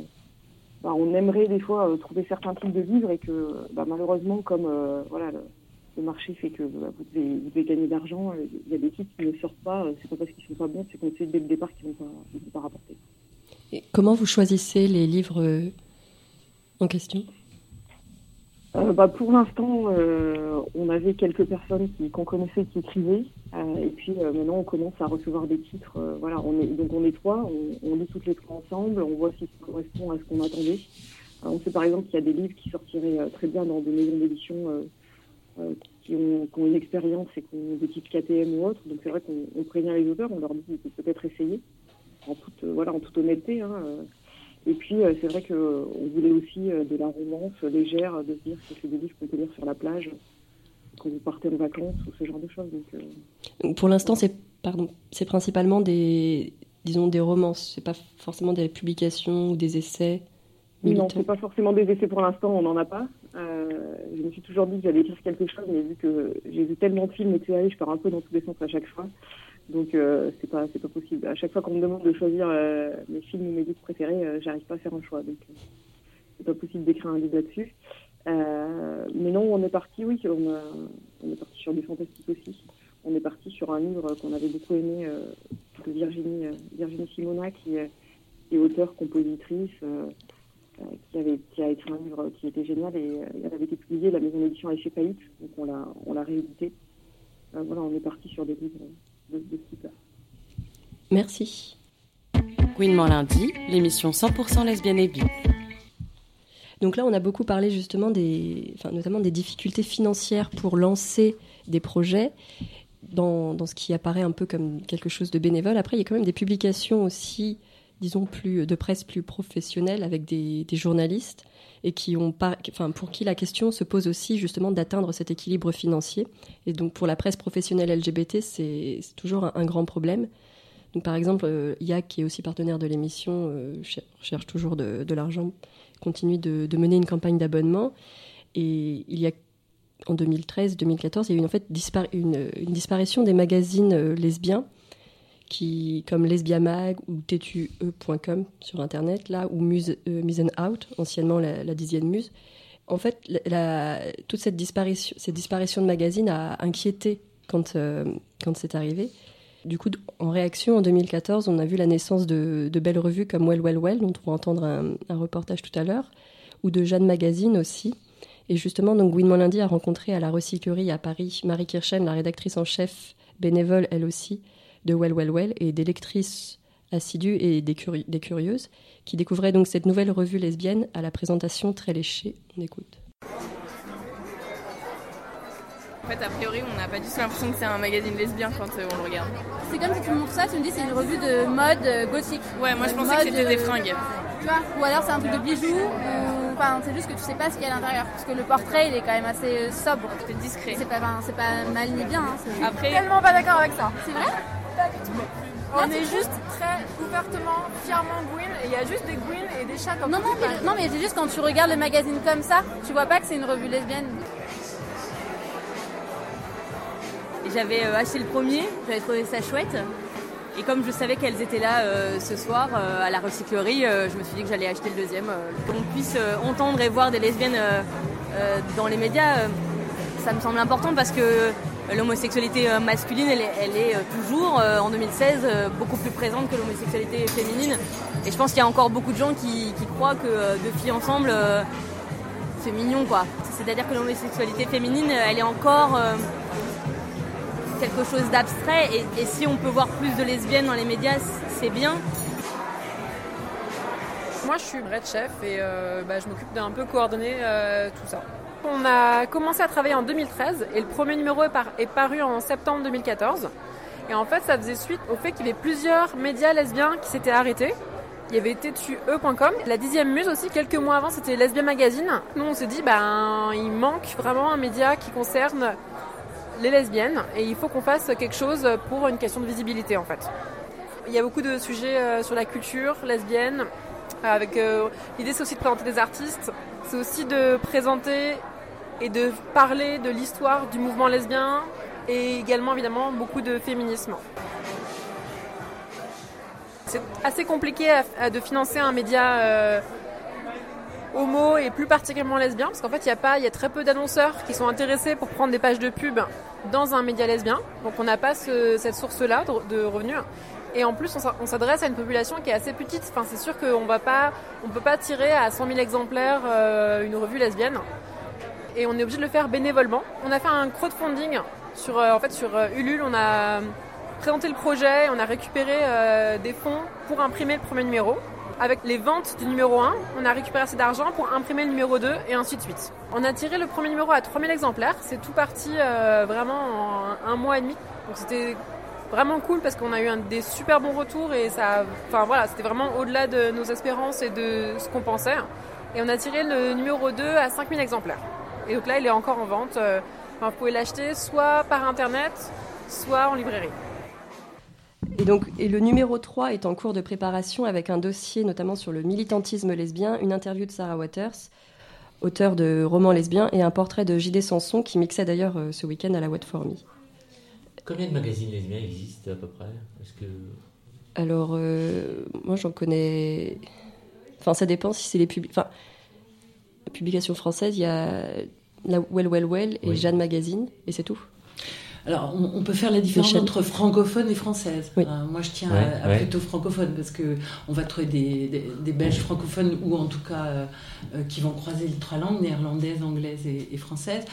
bah, on aimerait des fois euh, trouver certains types de livres et que bah, malheureusement, comme voilà, le, marché fait que bah, vous, devez, gagner d'argent, il y a des titres qui ne sortent pas. c'est pas parce qu'ils sont pas bons, c'est qu'on sait dès le départ qu'ils ne vont, vont, pas rapporter. Et comment vous choisissez les livres en question? Euh, bah, Pour l'instant, euh, on avait quelques personnes qu'on connaissait qui écrivaient. Euh, et puis maintenant, on commence à recevoir des titres. voilà, on est, donc on est trois, on, lit toutes les trois ensemble, on voit si ça correspond à ce qu'on attendait. on sait par exemple qu'il y a des livres qui sortiraient très bien dans des maisons d'édition qui ont, qui, ont, une expérience et qui ont des types KTM ou autres. Donc c'est vrai qu'on prévient les auteurs, on leur dit peuvent peut-être essayer, en toute, voilà, en toute honnêteté. Hein, et puis, euh, c'est vrai qu'on euh, voulait aussi euh, de la romance légère, de dire que c'est des livres qu'on peut lire sur la plage quand vous partez en vacances ou ce genre de choses. Donc, Pour l'instant, c'est pardon, c'est principalement des, disons, des romances. C'est pas forcément des publications ou des essais. Non, c'est pas forcément des essais pour l'instant. On n'en a pas. je me suis toujours dit que j'allais écrire quelque chose, mais vu que j'ai vu tellement de films et de séries, je pars un peu dans tous les sens à chaque fois. Donc euh, c'est pas c'est pas possible. À chaque fois qu'on me demande de choisir euh, mes films ou mes livres préférés, euh, j'arrive pas à faire un choix. Donc c'est pas possible d'écrire un livre là-dessus. mais non, on est parti, oui, on, on est parti sur du fantastique aussi. On est parti sur un livre qu'on avait beaucoup aimé de Virginie Virginie Simona qui est, auteure, compositrice. qui, avait, qui a écrit un livre qui était génial et il avait été publié, la maison d'édition a Paït, donc on l'a, on l'a réédité. voilà, on est parti sur des livres de, de ce type-là. Merci. Gouinement lundi, l'émission 100% lesbienne et bi. Donc là, on a beaucoup parlé justement des, enfin, notamment des difficultés financières pour lancer des projets dans, dans, ce qui apparaît un peu comme quelque chose de bénévole. Après, il y a quand même des publications aussi, disons, plus de presse plus professionnelle avec des, journalistes et qui ont pas, enfin, pour qui la question se pose aussi justement d'atteindre cet équilibre financier. Et donc pour la presse professionnelle LGBT, c'est toujours un, grand problème. Donc par exemple, euh, IAC, qui est aussi partenaire de l'émission, euh, cherche toujours de, l'argent, continue de, mener une campagne d'abonnement. Et il y a en 2013-2014, il y a eu en fait une, disparition des magazines euh, lesbiens comme Lesbiamag ou tue.com sur Internet, là, ou Muse, euh, Muse Out, anciennement la, la, dixième muse. En fait, toute cette disparition, de magazines a inquiété quand, euh, quand c'est arrivé. Du coup, en réaction, en 2014, on a vu la naissance de, belles revues comme Well Well Well, dont on va entendre un, reportage tout à l'heure, ou de Jeanne Magazine aussi. Et justement, donc Lundi a rencontré à la recyclerie à Paris Marie Kirchen, la rédactrice en chef, bénévole elle aussi, de Well Well Well, et des lectrices assidues et des, curi des curieuses, qui découvraient donc cette nouvelle revue lesbienne à la présentation très léchée. On écoute. En fait, a priori, on n'a pas du tout l'impression que c'est un magazine lesbien quand euh, on le regarde. C'est comme si tu me montres ça, tu me dis c'est une revue de mode euh, gothique. Ouais, moi je pensais que c'était des fringues. Tu vois Ou alors c'est un truc de bijoux, ou enfin c'est juste que tu sais pas ce qu'il y a à l'intérieur. Parce que le portrait il est quand même assez sobre. C'est discret. C'est pas, mal ni bien. Hein, Après... tellement pas d'accord avec ça. C'est vrai? Pas du tout. On est juste très ouvertement, fièrement Gwyn, et il y a juste des Gwyn et des chats comme Non, non, mais, non, mais c'est juste quand tu regardes le magazine comme ça, tu vois pas que c'est une revue lesbienne. J'avais euh, acheté le premier, j'avais trouvé ça chouette. Et comme je savais qu'elles étaient là euh, ce soir euh, à la recyclerie, euh, je me suis dit que j'allais acheter le deuxième. qu'on puisse entendre et voir des lesbiennes dans les médias, ça me semble important parce que l'homosexualité masculine, elle est, est toujours, en 2016, beaucoup plus présente que l'homosexualité féminine. Et je pense qu'il y a encore beaucoup de gens qui, croient que deux filles ensemble, c'est mignon, quoi. C'est-à-dire que l'homosexualité féminine, elle est encore quelque chose d'abstrait et, si on peut voir plus de lesbiennes dans les médias, c'est bien. Moi, je suis Brett Chef et euh, bah, je m'occupe d'un peu coordonner euh, tout ça. On a commencé à travailler en 2013 et le premier numéro est, par, est paru en septembre 2014. Et en fait, ça faisait suite au fait qu'il y avait plusieurs médias lesbiens qui s'étaient arrêtés. Il y avait tetue.com, la dixième muse aussi, quelques mois avant, c'était Lesbien Magazine. Nous, on s'est dit, ben, il manque vraiment un média qui concerne les lesbiennes et il faut qu'on fasse quelque chose pour une question de visibilité en fait. Il y a beaucoup de sujets euh, sur la culture lesbienne. Avec euh, l'idée, c'est aussi de présenter des artistes. C'est aussi de présenter et de parler de l'histoire du mouvement lesbien et également évidemment beaucoup de féminisme. C'est assez compliqué de financer un média euh, homo et plus particulièrement lesbien, parce qu'en fait, il y a y a très peu d'annonceurs qui sont intéressés pour prendre des pages de pub dans un média lesbien. Donc, on n'a pas ce, cette source-là de, revenus. Et en plus, on s'adresse à une population qui est assez petite. Enfin, c'est sûr qu'on on peut pas tirer à 100 000 exemplaires euh, une revue lesbienne. Et on est obligé de le faire bénévolement. On a fait un crowdfunding sur, euh, en fait, sur euh, Ulule. On a présenté le projet, on a récupéré euh, des fonds pour imprimer le premier numéro avec les ventes du numéro 1, on a récupéré assez d'argent pour imprimer le numéro 2 et ainsi de suite. On a tiré le premier numéro à 3000 exemplaires, c'est tout parti euh, vraiment en un mois et demi. Donc c'était vraiment cool parce qu'on a eu des super bons retours et ça, enfin voilà, c'était vraiment au-delà de nos espérances et de ce qu'on pensait. Et on a tiré le numéro 2 à 5000 exemplaires. Et donc là, il est encore en vente. Enfin, vous pouvez l'acheter soit par internet, soit en librairie. Et donc, et le numéro 3 est en cours de préparation avec un dossier notamment sur le militantisme lesbien, une interview de Sarah Waters, auteur de romans lesbiens, et un portrait de J.D. Sanson qui mixait d'ailleurs euh, ce week-end à la What For Me. Combien de magazines lesbiens existent à peu près? Est-ce que... Alors, euh, moi j'en connais. Enfin, ça dépend si c'est les publi... enfin, publications françaises. Il y a la Well Well Well et oui. Jeanne Magazine, et c'est tout. Alors, on, peut faire la différence entre francophone et française. Oui. Euh, moi, je tiens à, plutôt francophone parce que on va trouver des, des, Belges francophones ou en tout cas euh, euh, qui vont croiser les trois langues, néerlandaise, anglaise et, française.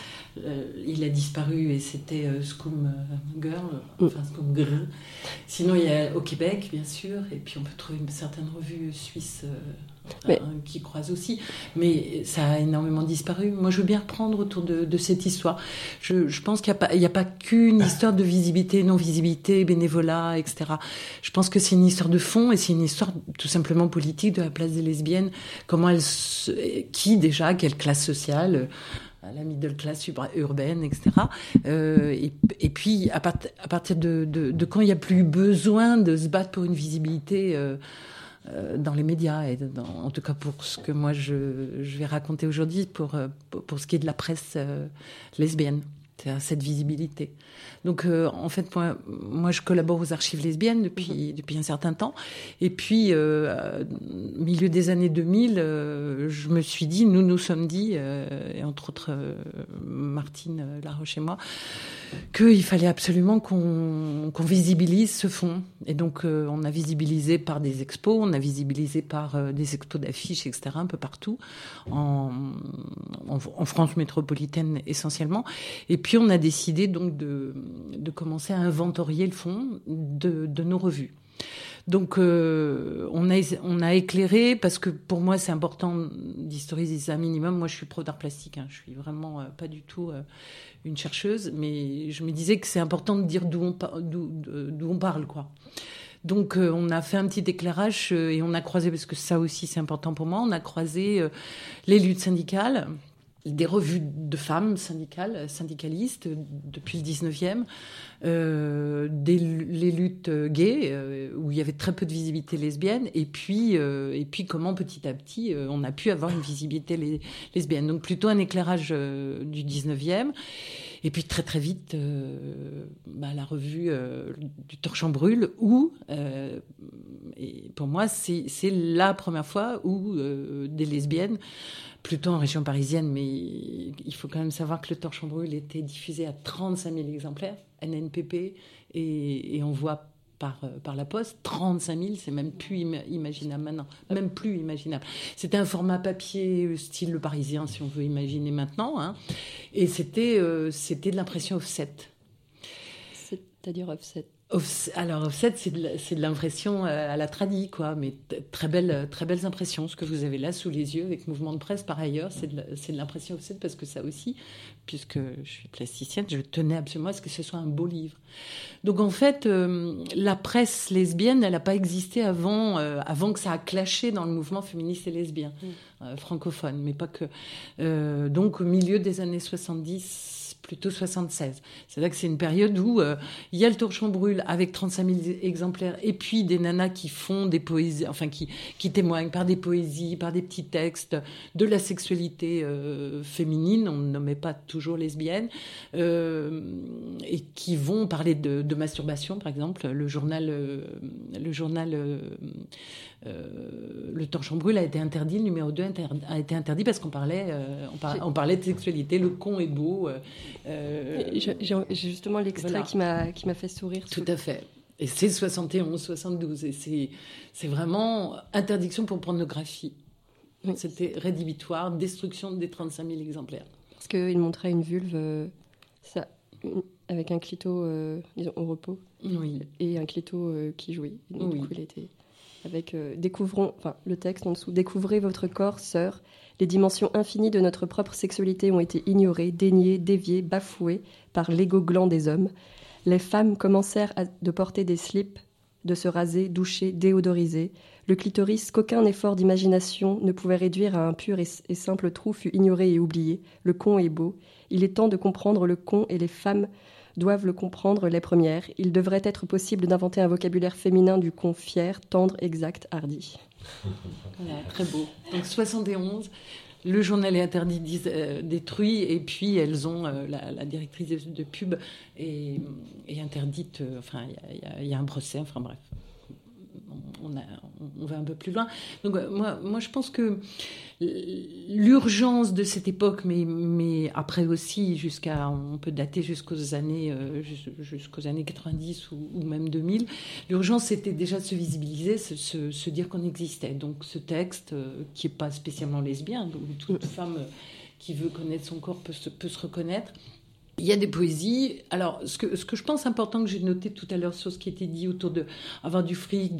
il a disparu et c'était Scum Girl, mm. enfin Scum Girl. Sinon, il y a au Québec, bien sûr, et puis on peut trouver une certaine revue suisse Hein, qui croisent aussi. Mais ça a énormément disparu. Moi, je veux bien reprendre autour de, cette histoire. Je, pense qu'il n'y a pas, qu'une histoire de visibilité, non-visibilité, bénévolat, etc. Je pense que c'est une histoire de fond et c'est une histoire tout simplement politique de la place des lesbiennes. Comment elles, qui déjà, quelle classe sociale euh, la middle class urbaine, etc. Euh, et, puis, à, partir de, quand il n'y a plus besoin de se battre pour une visibilité euh, dans les médias, et en tout cas pour ce que moi je, vais raconter aujourd'hui, pour, euh, pour, ce qui est de la presse euh, lesbienne, cette visibilité. Donc, euh, en fait, moi, moi, je collabore aux archives lesbiennes depuis, mhm. depuis un certain temps. Et puis, euh, milieu des années 2000, euh, je me suis dit, nous nous sommes dit, euh, et entre autres Martine Laroche et moi, qu'il fallait absolument qu'on qu'on visibilise ce fond. Et donc, on a visibilisé par des expos, on a visibilisé par des expos d'affiches, etc., un peu partout, en, en, en France métropolitaine essentiellement. Et puis, on a décidé donc de de commencer à inventorier le fond de, nos revues. Donc euh, on, a, on a éclairé, parce que pour moi c'est important d'historiser ça un minimum. Moi je suis pro d'art plastique, hein. je suis vraiment euh, pas du tout euh, une chercheuse, mais je me disais que c'est important de dire d'où on, parle. quoi. Donc on a fait un petit éclairage et on a croisé, parce que ça aussi c'est important pour moi, on a croisé les luttes syndicales des revues de femmes syndicales, syndicalistes depuis le 19e, euh, des, les luttes gays, euh, où il y avait très peu de visibilité lesbienne, et puis, euh, et puis comment petit à petit on a pu avoir une visibilité lesbienne. Donc plutôt un éclairage du 19e. Et puis très très vite, bah, la revue du Torchon brûle, où, et pour moi, c'est la première fois où des lesbiennes plutôt en région parisienne, mais il faut quand même savoir que le Torchon Brûle était diffusé à 35 000 exemplaires, NNPP, et, on voit par, euh, la poste. 35 000, c'est même plus imaginable maintenant. Même plus imaginable. C'était un format papier euh, style le parisien, si on veut imaginer maintenant. Hein. Et c'était euh, c'était de l'impression offset. C'est-à-dire offset alors offset, c'est de l'impression euh, à la tradie, quoi, mais très belles, très belles impressions. Ce que vous avez là sous les yeux avec mouvement de presse, par ailleurs, c'est de l'impression offset parce que ça aussi, puisque je suis plasticienne, je tenais absolument à ce que ce soit un beau livre. Donc en fait, euh, la presse lesbienne, elle n'a pas existé avant, euh, avant que ça a clashé dans le mouvement féministe et lesbien, mmh. francophone, mais pas que. donc au milieu des années 70 plutôt 76. C'est là que c'est une période où euh, il y a le torchon brûle avec 35 000 exemplaires et puis des nanas qui font des poésies, enfin qui, qui témoignent par des poésies, par des petits textes de la sexualité euh, féminine, on ne nommait pas toujours lesbienne, euh, et qui vont parler de, de, masturbation, par exemple. Le journal, le journal euh, le torchon brûle a été interdit, le numéro 2 a été interdit parce qu'on parlait, euh, on, parlait de sexualité, le con est beau. Euh, j'ai justement l'extrait qui m'a fait sourire. Tout à fait. Et c'est 71, 72. Et c'est vraiment interdiction pour pornographie. C'était rédhibitoire, destruction des 35 000 exemplaires. Parce qu'il montrait une vulve ça, avec un clito disons, au repos oui. et un clito qui jouait. Donc, oui. du coup, il était avec euh, découvrons, le texte en dessous, découvrez votre corps, sœur. Les dimensions infinies de notre propre sexualité ont été ignorées, déniées, déviées, bafouées par l'ego gland des hommes. Les femmes commencèrent de porter des slips, de se raser, doucher, déodoriser. Le clitoris qu'aucun effort d'imagination ne pouvait réduire à un pur et simple trou fut ignoré et oublié. Le con est beau. Il est temps de comprendre le con et les femmes doivent le comprendre les premières. Il devrait être possible d'inventer un vocabulaire féminin du con fier, tendre, exact, hardi. très beau. Donc 71, le journal est interdit, euh, détruit, et puis elles ont euh, la, directrice de, pub est, interdite. Euh, enfin, il y, a un procès. Enfin bref, on, a, on, va un peu plus loin. Donc moi, moi je pense que l'urgence de cette époque, mais, mais après aussi, jusqu'à, on peut dater jusqu'aux années, jusqu'aux années 90 ou, même 2000, l'urgence c'était déjà de se visibiliser, se, se, dire qu'on existait. Donc ce texte, qui n'est pas spécialement lesbien, où toute femme qui veut connaître son corps peut se, peut se reconnaître, il y a des poésies. Alors, ce que, ce que je pense important que j'ai noté tout à l'heure sur ce qui était dit autour de avoir du fric,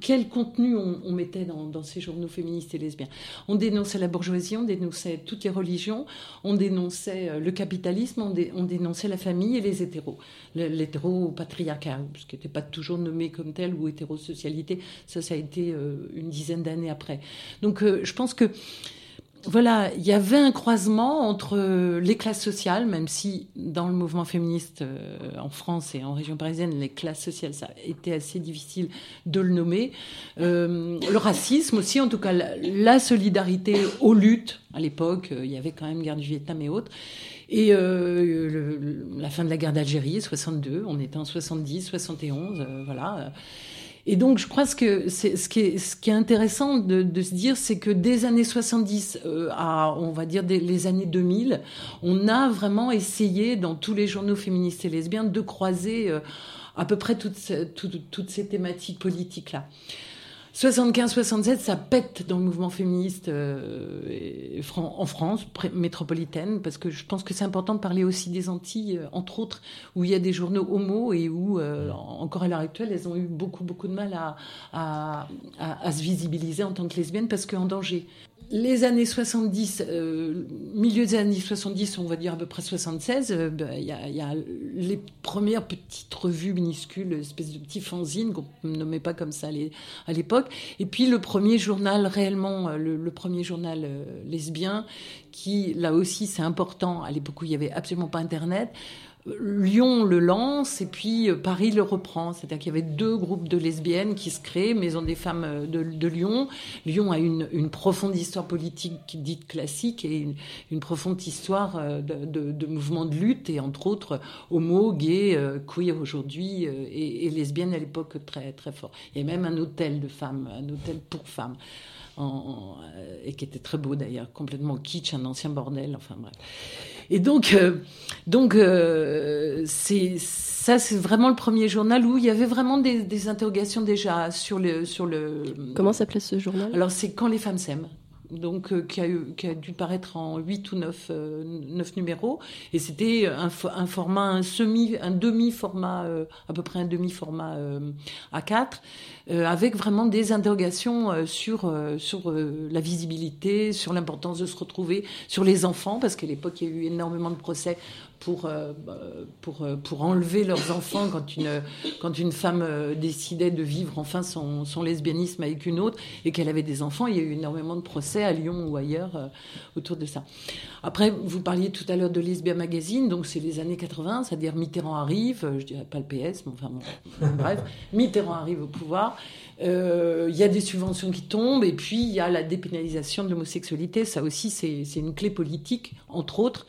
quel contenu on, mettait dans, ces journaux féministes et lesbiens. On dénonçait la bourgeoisie, on dénonçait toutes les religions, on dénonçait euh, le capitalisme, on, dénonçait la famille et les hétéros. L'hétéro-patriarcat, ce qui n'était pas toujours nommé comme tel, ou hétérosocialité, ça, ça a été euh, une dizaine d'années après. Donc, euh, je pense que voilà, il y avait un croisement entre euh, les classes sociales, même si dans le mouvement féministe euh, en France et en région parisienne, les classes sociales, ça a été assez difficile de le nommer. Euh, le racisme aussi, en tout cas la, solidarité aux luttes. À l'époque, il y avait quand même guerre du Vietnam et autres. Et la fin de la guerre d'Algérie, 62, on était en 70, 71, voilà. Et donc, je crois que ce, qui est, intéressant de, se dire, c'est que des années 70 euh, à, on va dire, des, les années 2000, on a vraiment essayé, dans tous les journaux féministes et lesbiens, de croiser euh, à peu près toutes ces thématiques politiques-là. 75-67, ça pète dans le mouvement féministe euh, en France, métropolitaine, parce que je pense que c'est important de parler aussi des Antilles, euh, entre autres, où il y a des journaux homo et où, euh, encore à l'heure actuelle, elles ont eu beaucoup, beaucoup de mal à, à, à, à se visibiliser en tant que lesbiennes parce qu'en danger les années 70, euh, milieu des années 70, on va dire à peu près 76, euh, ben, il y, a les premières petites revues minuscules, espèce de petits fanzines qu'on ne nommait pas comme ça à l'époque. Et puis le premier journal réellement, euh, le, premier journal lesbien, qui là aussi c'est important, à l'époque où il n'y avait absolument pas Internet, Lyon le lance et puis euh, Paris le reprend. C'est-à-dire qu'il y avait deux groupes de lesbiennes qui se créent, Maison des femmes euh, de, Lyon. Lyon a une, profonde histoire politique dite classique et une, profonde histoire euh, de, de, mouvements de lutte et entre autres homo, gay, queer aujourd'hui et, et lesbiennes à l'époque très très fort. Il y a même un hôtel de femmes, un hôtel pour femmes. et qui était très beau d'ailleurs, complètement kitsch, un ancien bordel, enfin bref. Et donc, euh, donc euh, c'est ça, c'est vraiment le premier journal où il y avait vraiment des, des interrogations déjà sur le sur le. Comment s'appelait ce journal? Alors c'est quand les femmes s'aiment donc euh, qui, a qui, a dû paraître en 8 ou 9, euh, numéros. Et c'était un, un, format, un semi, un demi-format, euh, à peu près un demi-format A4, avec vraiment des interrogations sur, sur la visibilité, sur l'importance de se retrouver, sur les enfants, parce qu'à l'époque, il y a eu énormément de procès pour, euh, pour, euh, pour enlever leurs enfants quand une, quand une femme euh, décidait de vivre enfin son, son lesbianisme avec une autre et qu'elle avait des enfants. Il y a eu énormément de procès à Lyon ou ailleurs autour de ça. Après, vous parliez tout à l'heure de Lesbia Magazine, donc c'est les années 80, c'est-à-dire Mitterrand arrive, je dirais pas le PS, mais enfin bref, Mitterrand arrive au pouvoir. Il y a des subventions qui tombent et puis il y a la dépénalisation de l'homosexualité. Ça aussi, c'est une clé politique, entre autres.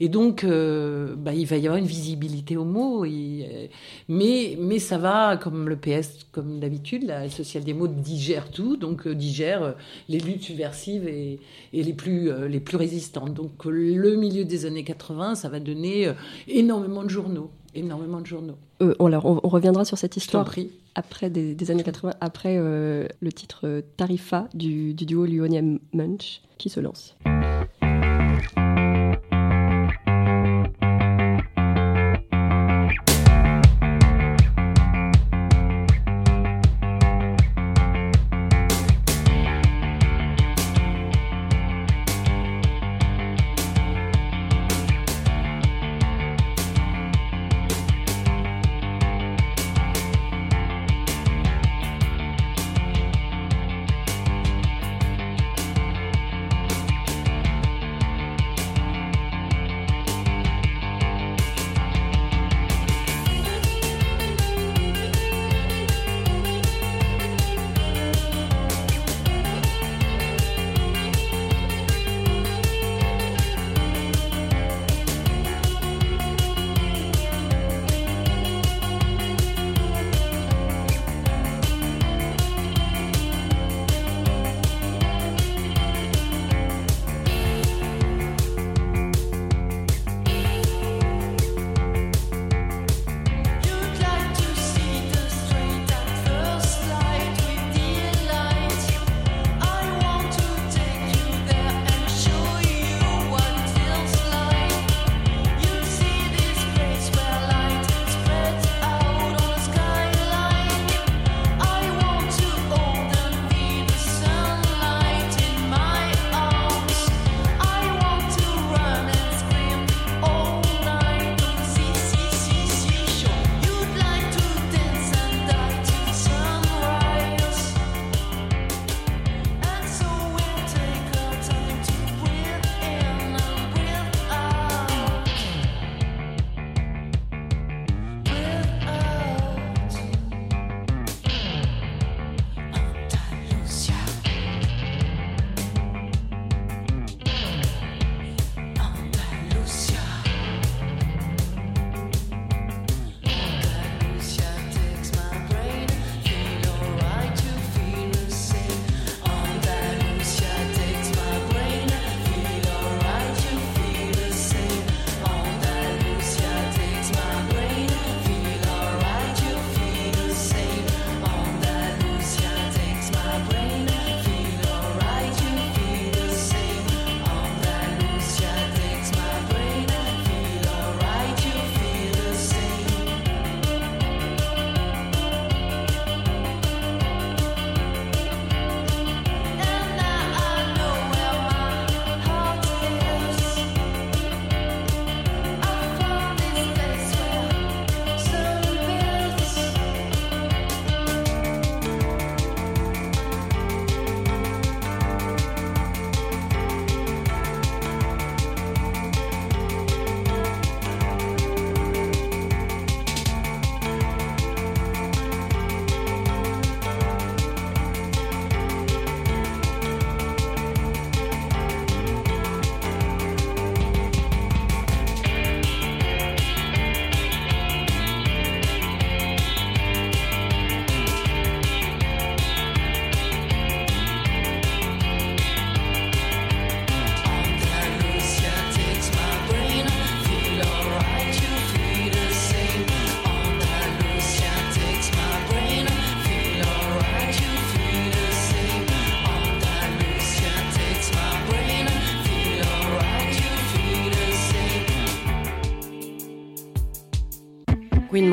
Et donc, euh, bah, il va y avoir une visibilité homo. Euh, mais, ça va, comme le PS, comme d'habitude, la mots digère tout, donc euh, digère les luttes subversives et, et les, plus, les plus résistantes. Donc, le milieu des années 80, ça va donner énormément de journaux. Énormément de journaux. On, alors, on, reviendra sur cette histoire après des, années 80, après le titre Tarifa du, du duo Lyonien Munch qui se lance.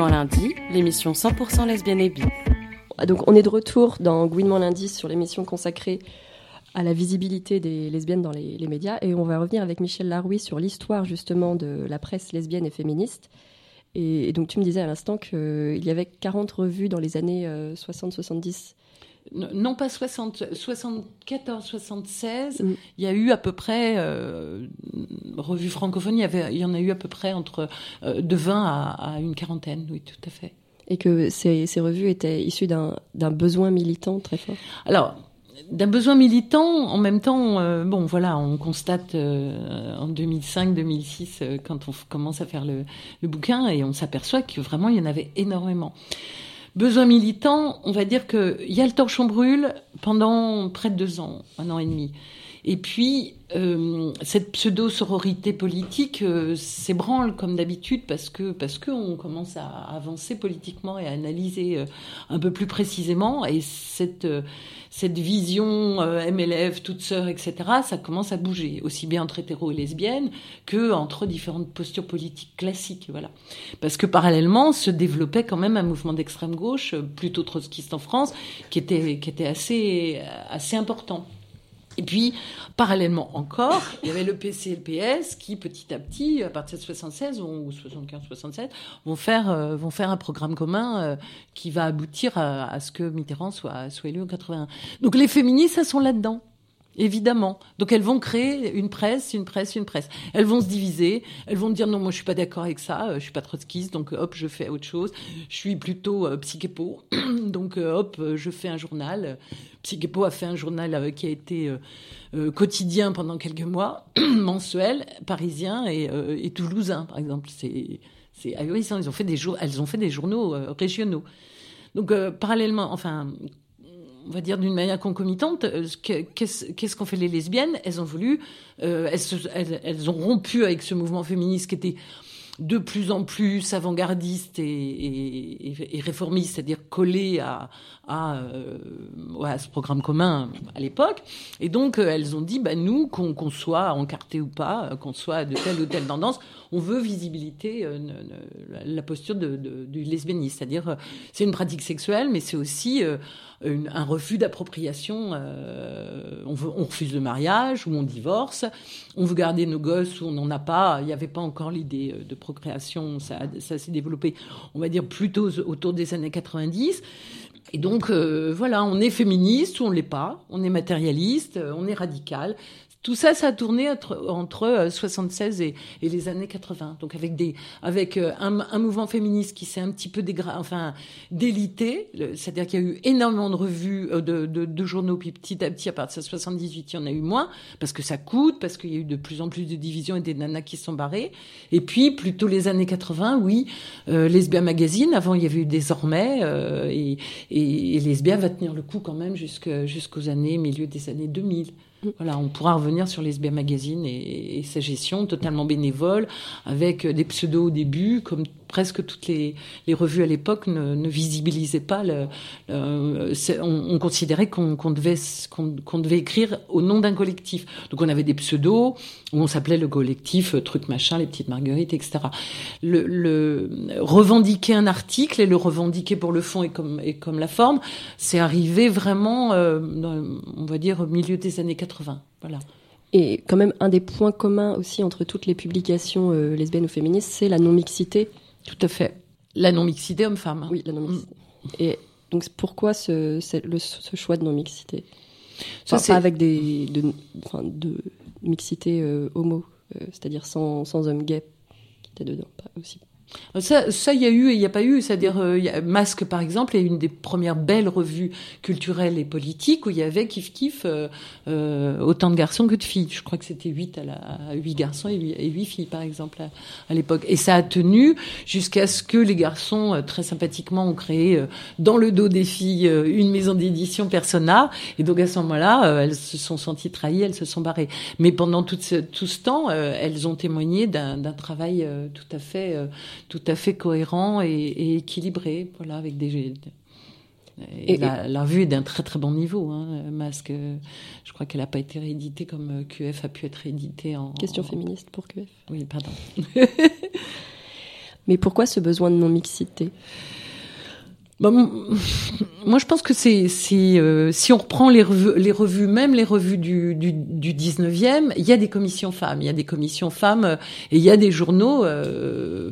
Lundi, l'émission 100% lesbienne et bi. Donc on est de retour dans Gouinement lundi sur l'émission consacrée à la visibilité des lesbiennes dans les, médias et on va revenir avec Michel Larouille sur l'histoire justement de la presse lesbienne et féministe. Et, et donc tu me disais à l'instant qu'il y avait 40 revues dans les années 60-70 non pas 60, 74, 76, mm. il y a eu à peu près, euh, revue francophone, il y, avait, il y en a eu à peu près entre euh, de 20 à, à, une quarantaine, oui, tout à fait. Et que ces, ces revues étaient issues d'un besoin militant très fort? Alors, d'un besoin militant, en même temps, euh, bon, voilà, on constate euh, en 2005-2006, euh, quand on commence à faire le, le bouquin, et on s'aperçoit que vraiment, il y en avait énormément. Besoin militant, on va dire qu'il y a le torchon brûle pendant près de deux ans, un an et demi. Et puis, euh, cette pseudo-sororité politique euh, s'ébranle comme d'habitude parce que parce qu'on commence à avancer politiquement et à analyser euh, un peu plus précisément. Et cette, cette vision MLF, toute sœur, etc., ça commence à bouger, aussi bien entre hétéros et lesbiennes que entre différentes postures politiques classiques. Voilà. Parce que parallèlement se développait quand même un mouvement d'extrême gauche, plutôt trotskiste en France, qui était, qui était assez, assez important. Et puis, parallèlement encore, il y avait le PC le PS qui, petit à petit, à partir de 76 ou 75-67, vont faire, euh, vont faire un programme commun euh, qui va aboutir à, à, ce que Mitterrand soit, soit élu en 81. Donc les féministes, elles sont là-dedans. Évidemment. Donc elles vont créer une presse, une presse, une presse. Elles vont se diviser. Elles vont dire non, moi je suis pas d'accord avec ça. Je suis pas trotskiste, donc hop, je fais autre chose. Je suis plutôt euh, psychépo, donc euh, hop, je fais un journal. Psychépo a fait un journal euh, qui a été euh, euh, quotidien pendant quelques mois, mensuel, parisien et, euh, toulousain, par exemple. C'est c'est ahurissant. Ils ont fait des elles ont fait des journaux régionaux. Donc parallèlement, enfin on va dire d'une manière concomitante, qu'est-ce qu'ont fait les lesbiennes? Elles ont voulu, euh, elles, elles, ont rompu avec ce mouvement féministe qui était de plus en plus avant-gardiste et, réformiste, c'est-à-dire collé à, euh, à, ce programme commun à l'époque. Et donc, euh, elles ont dit, bah, nous, qu'on qu soit encarté ou pas, qu'on soit de telle ou telle tendance, on veut visibilité euh, la posture de, du lesbianisme. C'est-à-dire, euh, c'est une pratique sexuelle, mais c'est aussi euh, un refus d'appropriation. Euh, on, refuse le mariage ou on divorce. On veut garder nos gosses ou on n'en a pas. Il n'y avait pas encore l'idée de procréation. Ça, ça s'est développé, on va dire, plutôt autour des années 90. Et donc, euh, voilà, on est féministe ou on l'est pas, on est matérialiste, on est radical. Tout ça, ça a tourné entre, entre 76 et, et, les années 80. Donc avec des, avec un, un mouvement féministe qui s'est un petit peu dégra enfin délité, c'est-à-dire qu'il y a eu énormément de revues, de, de, de, journaux, puis petit à petit, à partir de 78, il y en a eu moins parce que ça coûte, parce qu'il y a eu de plus en plus de divisions et des nanas qui sont barrées. Et puis plutôt les années 80, oui, euh, Lesbia Magazine. Avant, il y avait eu désormais euh, et, et, Lesbia va tenir le coup quand même jusqu'aux années milieu des années 2000. Voilà, on pourra revenir sur l'SBA Magazine et, et, sa gestion totalement bénévole, avec des pseudos au début, comme presque toutes les, revues à l'époque ne, visibilisaient pas. On, on, considérait qu'on qu devait, qu devait écrire au nom d'un collectif. Donc on avait des pseudos où on s'appelait le collectif euh, truc machin, les petites marguerites, etc. Le, revendiquer un article et le revendiquer pour le fond et comme, la forme, c'est arrivé vraiment, euh, on va dire, au milieu des années 80. Voilà. Et quand même, un des points communs aussi entre toutes les publications euh, lesbiennes ou féministes, c'est la non-mixité. Tout à fait. La non-mixité homme-femme. Oui, la non-mixité. Mm. Et donc, pourquoi ce, le, ce choix de non-mixité? Enfin, Pas avec des, de, enfin, de mixité euh, homo, euh, c'est-à-dire sans, sans homme gay qui était dedans, pas aussi. Ça, ça, il y a eu et il n'y a pas eu. C'est-à-dire, euh, Masque, par exemple, est une des premières belles revues culturelles et politiques où il y avait kiff kiff euh, euh, autant de garçons que de filles. Je crois que c'était 8 à la 8 garçons et 8, et 8 filles, par exemple, à, à l'époque. Et ça a tenu jusqu'à ce que les garçons, euh, très sympathiquement, ont créé euh, dans le dos des filles euh, une maison d'édition Persona. Et donc à ce moment-là, elles se sont senties trahies, elles se sont barrées. Mais pendant tout ce, tout ce temps, elles ont témoigné d'un travail tout à fait tout à fait cohérent et, et équilibré, voilà, avec des. Et, et la, la, revue est d'un très très bon niveau. Hein, Masque, je crois qu'elle n'a pas été rééditée comme QF a pu être rééditée en. Question en... féministe pour QF. Oui, pardon. Mais pourquoi ce besoin de non-mixité? Bon, moi, je pense que c'est euh, si on reprend les revues, les revues, même les revues du, du, du 19e, il y a des commissions femmes, il y a des commissions femmes euh, et il y a des journaux euh,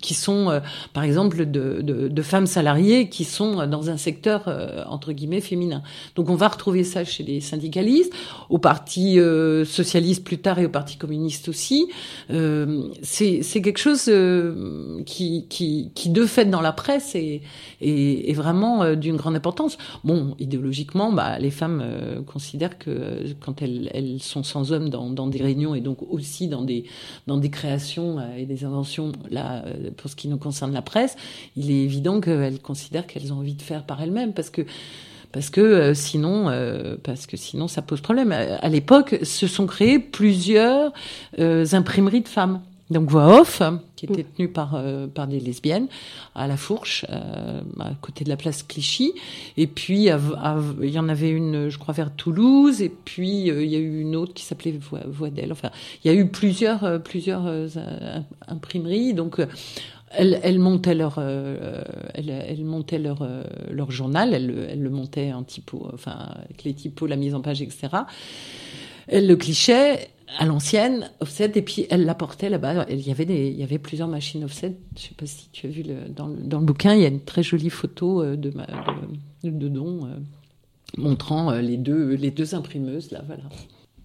qui sont, euh, par exemple, de, de, de, femmes salariées qui sont dans un secteur entre guillemets féminin. Donc, on va retrouver ça chez les syndicalistes, au Parti socialiste plus tard et au Parti communiste aussi. c'est quelque chose qui, qui, qui, de fait, dans la presse est est, vraiment euh, d'une grande importance. Bon, idéologiquement, bah, les femmes euh, considèrent que euh, quand elles, sont sans hommes dans, dans, des réunions et donc aussi dans des, dans des créations et des inventions, là, pour ce qui nous concerne la presse, il est évident qu'elles considèrent qu'elles ont envie de faire par elles-mêmes parce que parce que sinon, parce que sinon, ça pose problème. À, l'époque, se sont créées plusieurs imprimeries de femmes. Donc voix off, qui était tenue par euh, par des lesbiennes à la Fourche, euh, à côté de la place Clichy. Et puis il y en avait une, je crois, vers Toulouse. Et puis euh, il y a eu une autre qui s'appelait voix, d'elle. Enfin, il y a eu plusieurs plusieurs imprimeries. Donc elles, elles, montaient leur, elles, elles, montaient leur, leur journal, elles, elles, le montaient en typo, enfin avec les typos, la mise en page, etc. Elles le clichaient à l'ancienne, offset, et puis elle l'apportait là-bas. Il y avait des, il y avait plusieurs machines offset. Je sais pas si tu as vu le, dans, le, dans, le, bouquin, il y a une très jolie photo euh, de, de, de Don euh, montrant euh, les deux, les deux imprimeuses là, voilà.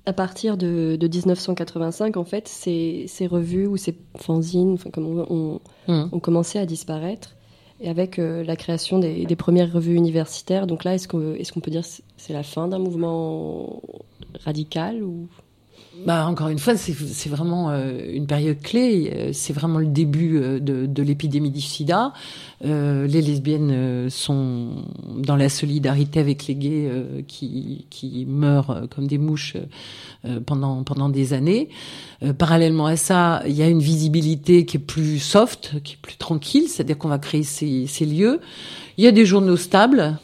À partir de, de 1985, en fait, ces, ces, revues ou ces fanzines, enfin, comme on, hum. ont commencé à disparaître. Et avec la création des, des, premières revues universitaires, donc là, est-ce qu'on est qu'on peut dire c'est la fin d'un mouvement radical ou? Bah, encore une fois, c'est vraiment euh, une période clé. Euh, c'est vraiment le début euh, de, de l'épidémie du sida. Euh, les lesbiennes sont dans la solidarité avec les gays qui, qui, meurent comme des mouches pendant, pendant des années. parallèlement à ça, il y a une visibilité qui est plus soft, qui est plus tranquille, c'est-à-dire qu'on va créer ces, ces lieux. Il y a des journaux stables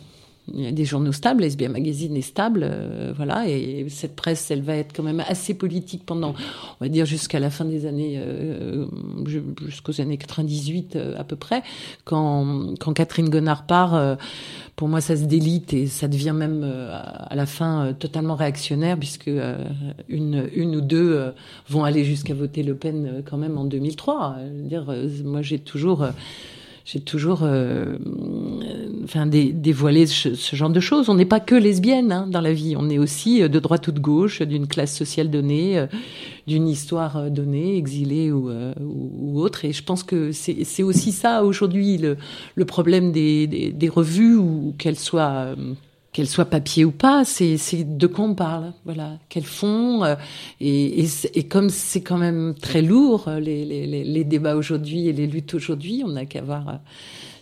il y a des journaux stables, Lesbia Magazine est stable, euh, voilà, et cette presse, elle va être quand même assez politique pendant, on va dire, jusqu'à la fin des années, euh, jusqu'aux années 98 euh, à peu près, quand, quand Catherine Gonard part, pour moi, ça se délite et ça devient même à la fin totalement réactionnaire, puisque une, une ou deux vont aller jusqu'à voter Le Pen quand même en 2003. dire, moi, j'ai toujours j'ai toujours euh, enfin, dévoilé ce, genre de choses. On n'est pas que lesbienne hein, dans la vie, on est aussi euh, de droite ou de gauche, d'une classe sociale donnée, euh, d'une histoire donnée, exilée ou, autre. Et je pense que c'est aussi ça aujourd'hui le, problème des, des, des revues, ou qu'elles soient qu'elles soient papier ou pas, c'est de quoi on parle, voilà, qu'elles font. Euh, et, et, et, comme c'est quand même très lourd, euh, les, les, les débats aujourd'hui et les luttes aujourd'hui, on n'a qu'à voir euh,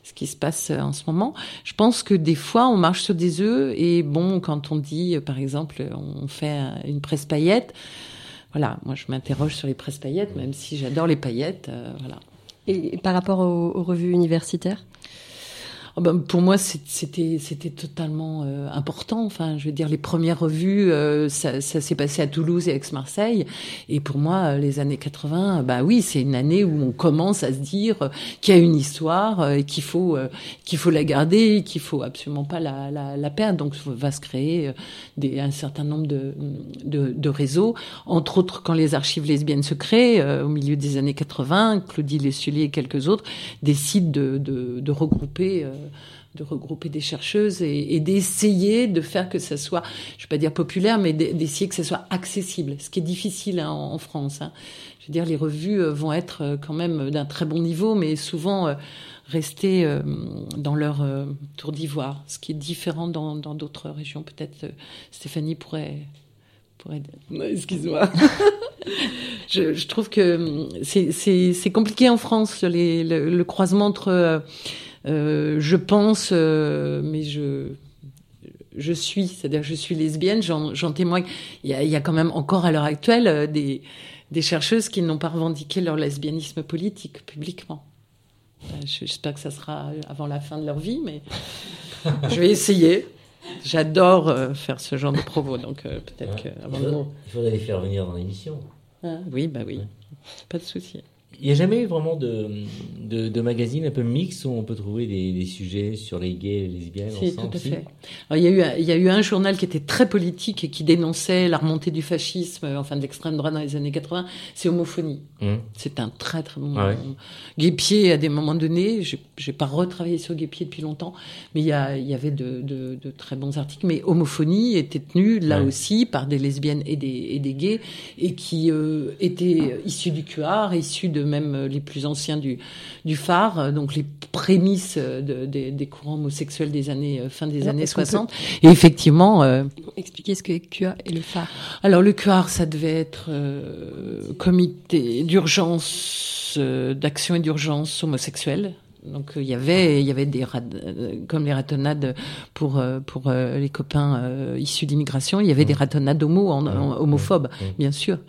ce qui se passe en ce moment. Je pense que des fois, on marche sur des œufs. Et bon, quand on dit, par exemple, on fait une presse paillette, voilà, moi je m'interroge sur les presses paillettes, même si j'adore les paillettes, voilà. Et par rapport aux revues universitaires? Oh ben, pour moi, c'était c'était totalement euh, important. Enfin, je veux dire, les premières revues, euh, ça, ça s'est passé à Toulouse et Aix-Marseille. Et pour moi, les années 80, bah oui, c'est une année où on commence à se dire qu'il y a une histoire et qu'il faut qu'il faut la garder, qu'il faut absolument pas la, la, la, perdre. Donc, va se créer des, un certain nombre de, de, de réseaux. Entre autres, quand les archives lesbiennes se créent au milieu des années 80, Claudie Lessulier et quelques autres décident de, de, de regrouper de regrouper des chercheuses et, d'essayer de faire que ça soit, je ne vais pas dire populaire, mais d'essayer que ça soit accessible, ce qui est difficile hein, en, France. Hein. Je veux dire, les revues euh, vont être euh, quand même d'un très bon niveau, mais souvent euh, rester dans leur tour d'ivoire, ce qui est différent dans d'autres régions. Peut-être Stéphanie pourrait pourrait... Excuse-moi. je, je, trouve que c'est compliqué en France, les, le, croisement entre euh, je pense, euh, mais je je suis, c'est-à-dire je suis lesbienne, j'en témoigne. Il y, a, il y, a, quand même encore à l'heure actuelle euh, des, des chercheuses qui n'ont pas revendiqué leur lesbianisme politique publiquement. J'espère que ça sera avant la fin de leur vie, mais je vais essayer. J'adore faire ce genre de propos, donc peut-être que il, faudrait, les faire venir dans l'émission. Ah, oui, bah oui, pas de souci. Il n'y a jamais eu vraiment de, de, de magazine un peu mix où on peut trouver des, des sujets sur les gays et les lesbiennes Si, ensemble tout à si fait. Alors, il, y a eu, il y a eu un journal qui était très politique et qui dénonçait la remontée du fascisme, euh, enfin de l'extrême droite dans les années 80, c'est Homophonie. Hum. C'est un très très bon Ah ouais. Guépier à des moments donnés. J'ai j'ai pas retravaillé sur Guépier depuis longtemps, mais il y, a, il y avait de, de, de très bons articles. Mais Homophonie était tenue là Ouais. aussi par des lesbiennes et des, et des gays et qui euh, étaient issus du QR, issus de même euh, les plus anciens du, du phare, euh, donc les prémices euh, de- des- des courants homosexuels des années fin des Alors, années est-ce qu'on peut 60. Et effectivement, euh, Expliquer ce que QA et le phare? alors le QR, ça devait être euh, comité d'urgence, euh, d'action et d'urgence homosexuelle. Donc euh, il y avait il y avait des rad- comme les ratonnades pour euh, pour euh, les copains euh, issus d'immigration, il y avait des ratonnades homo en, en- homophobes, bien sûr.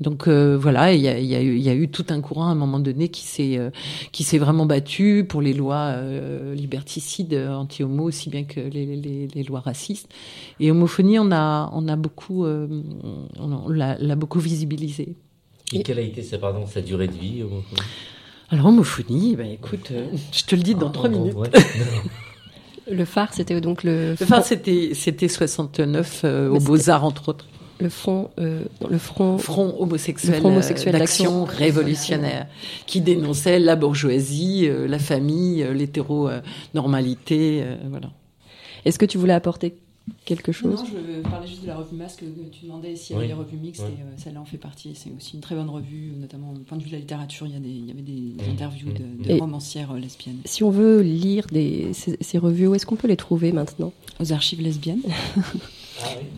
Donc euh, voilà, il y a, il y, a eu, il y a eu tout un courant à un moment donné qui s'est euh, qui s'est vraiment battu pour les lois euh, liberticides anti-homo aussi bien que les, les, les lois racistes. Et homophonie, on a on a beaucoup euh, on, on l'a beaucoup visibilisé. Et quelle a été sa, pardon, sa durée de vie Alors homophonie, ben écoute, euh, je te le dis dans Ah, trois minutes. ouais. Le phare, c'était donc le. Le phare, c'était c'était 69 euh, aux Beaux Arts entre autres. Le front, euh, le front, Front homosexuel, le front homosexuel euh, d'action révolutionnaire, qui dénonçait la bourgeoisie, euh, la famille, euh, l'hétéronormalité, euh, voilà. Est-ce que tu voulais apporter quelque chose? Non, je parlais juste de la revue Masque, que tu demandais s'il y avait Oui. les revues mixtes, et euh, celle-là en fait partie. C'est aussi une très bonne revue, notamment du point de vue de la littérature. Il y, a des, il y avait des Mmh. interviews de, de Et- romancières euh, lesbiennes. Si on veut lire des, ces, ces revues, où est-ce qu'on peut les trouver maintenant? Aux archives lesbiennes.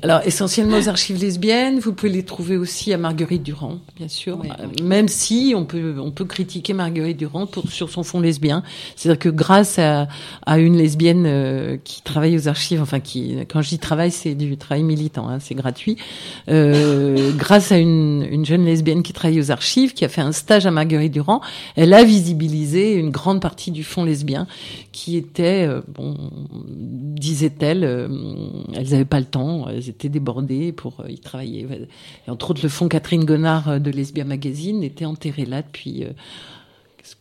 Alors, essentiellement aux archives lesbiennes, vous pouvez les trouver aussi à Marguerite Durand, bien sûr. Euh, Même si on peut, on peut critiquer Marguerite Durand pour, sur son fond lesbien. C'est-à-dire que grâce à, à une lesbienne euh, qui travaille aux archives, enfin, qui, quand je dis travail, c'est du travail militant, hein, c'est gratuit. Euh, grâce à une, une jeune lesbienne qui travaille aux archives, qui a fait un stage à Marguerite Durand, elle a visibilisé une grande partie du fond lesbien qui était, euh, bon, disait-elle, euh, elles n'avaient pas le temps, elles étaient débordées pour euh, y travailler. Et entre autres, le fonds Catherine Gonard de Lesbia Magazine était enterré là depuis euh,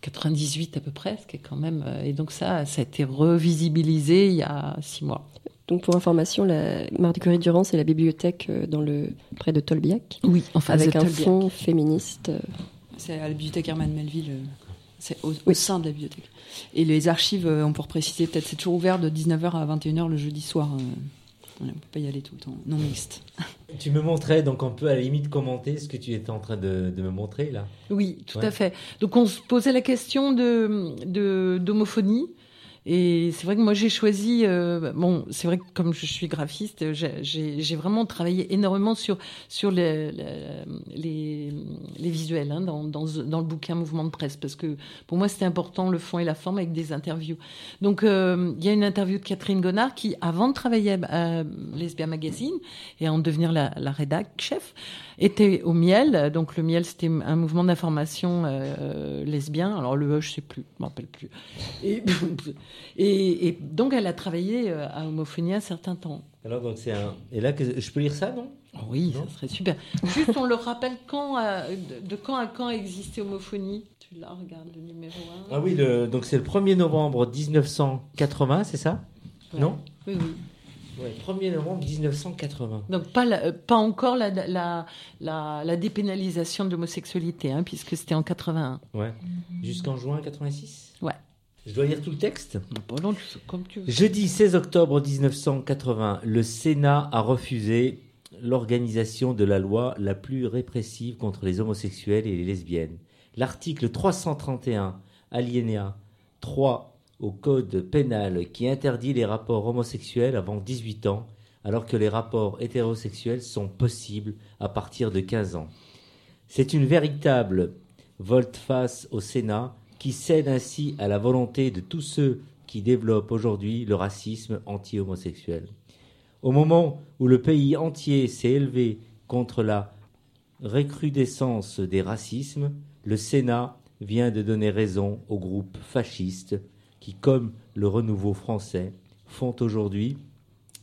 98 à peu près, ce qui est quand même. euh, et donc ça, ça a été revisibilisé il y a six mois. Donc pour information, la Marguerite Durand, c'est la bibliothèque dans le près de Tolbiac. Oui, en face avec de un Tolbiac. fond féministe. C'est à la bibliothèque Hermann Melville. C'est au, au sein de la bibliothèque. Et les archives, euh, on peut préciser peut-être, c'est toujours ouvert de 19h à 21h le jeudi soir. euh, on peut pas y aller tout le temps. Non mixte. Tu me montrais, donc on peut à la limite commenter ce que tu étais en train de, de me montrer là? Oui, tout Ouais. à fait. Donc on se posait la question de de- d'homophonie. Et c'est vrai que moi j'ai choisi, euh, bon, c'est vrai que comme je suis graphiste, j'ai- vraiment travaillé énormément sur sur les les, les, les visuels hein, dans, dans dans le bouquin Mouvement de presse parce que pour moi c'était important le fond et la forme avec des interviews. Donc euh, il y a une interview de Catherine Gonard qui, avant de travailler à Lesbia Magazine et en devenir la, la rédac chef, était au Miel. Donc le Miel, c'était un mouvement d'information euh, lesbien. Alors le E, je sais plus, je m'en rappelle plus. Et, et, et donc elle a travaillé euh, à Homophonie un certain temps. Alors donc c'est un. Et là, je peux lire ça, non? Oui, ça serait super. Juste, on le rappelle quand, euh, de, de quand à quand existait Homophonie? Tu l'as, regarde le numéro 1. Ah oui, le... donc c'est le 1er novembre 1980, c'est ça? Ouais. Non? Oui, oui. Ouais, 1er novembre 1980. Donc pas, la- euh, pas encore la, la, la, dépénalisation de l'homosexualité, hein, puisque c'était en 81. Ouais. Jusqu'en juin 86 Ouais. Je dois lire tout le texte? Bon, comme tu veux. Jeudi 16 octobre 1980, le Sénat a refusé l'organisation de la loi la plus répressive contre les homosexuels et les lesbiennes. L'article 331, alinéa 3 au Code pénal qui interdit les rapports homosexuels avant 18 ans, alors que les rapports hétérosexuels sont possibles à partir de 15 ans. C'est une véritable volte-face au Sénat qui cède ainsi à la volonté de tous ceux qui développent aujourd'hui le racisme anti-homosexuel. Au moment où le pays entier s'est élevé contre la recrudescence des racismes, le Sénat vient de donner raison aux groupes fascistes qui, comme le Renouveau français, font aujourd'hui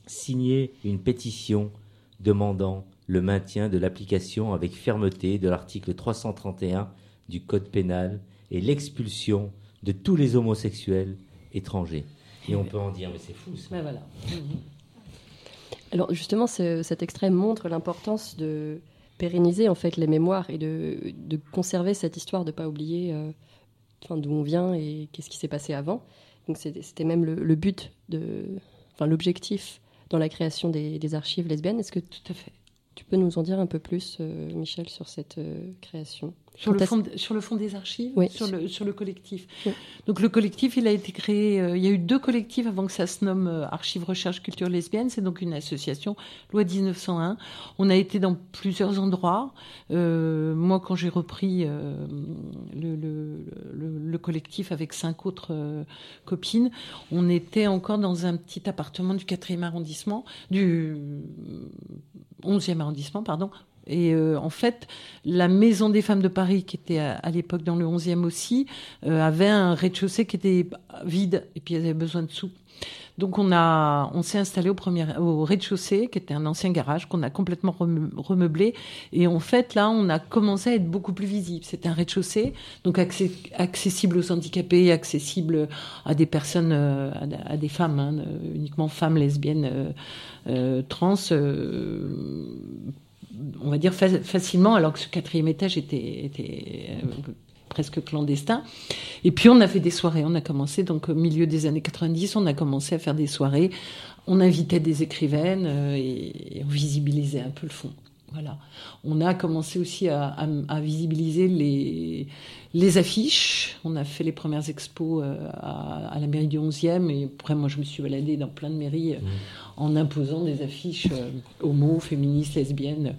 signer une pétition demandant le maintien de l'application avec fermeté de l'article 331 du code pénal et l'expulsion de tous les homosexuels étrangers. Et on peut en dire, mais c'est fou ça. Voilà. Alors justement, ce- cet extrait montre l'importance de pérenniser en fait les mémoires et de, conserver cette histoire, de pas oublier euh, d'où on vient et qu'est-ce qui s'est passé avant. Donc c'était même le, but, de, enfin l'objectif dans la création des, des archives lesbiennes. Est-ce que Tout à fait. tu peux nous en dire un peu plus, euh, Michel, sur cette euh, création? Sur le, fond, sur le fond des archives Oui. sur, le, sur le collectif. Oui. Donc le collectif, il a été créé, euh, il y a eu deux collectifs avant que ça se nomme euh, Archives Recherche Culture Lesbienne, c'est donc une association, loi 1901. On a été dans plusieurs endroits. Euh, moi, quand j'ai repris le, le, le- le collectif avec cinq autres copines, on était encore dans un petit appartement du 4e arrondissement, du 11e arrondissement, pardon, et euh, en fait, la Maison des femmes de Paris, qui était à, l'époque dans le 11e aussi, euh, avait un rez-de-chaussée qui était vide et puis ils avaient besoin de sous. Donc on on s'est installé au au rez-de-chaussée, qui était un ancien garage qu'on a complètement reme- remeublé. Et en fait, là, on a commencé à être beaucoup plus visible. C'était un rez-de-chaussée, donc accessible aux handicapés, accessible à des personnes, euh, à, des- femmes, hein, uniquement femmes lesbiennes, trans. On va dire fa- facilement, alors que ce quatrième étage était, euh, presque clandestin. Et puis on a fait des soirées. On a commencé donc au milieu des années 90, on a commencé à faire des soirées. On invitait des écrivaines euh, et on visibilisait un peu le fond. Voilà. On a commencé aussi à, à- à visibiliser les, les affiches. On a fait les premières expos euh, à, à la mairie du 11e. Et après, moi, je me suis baladée dans plein de mairies euh, en imposant des affiches euh, homo, féministes, lesbiennes.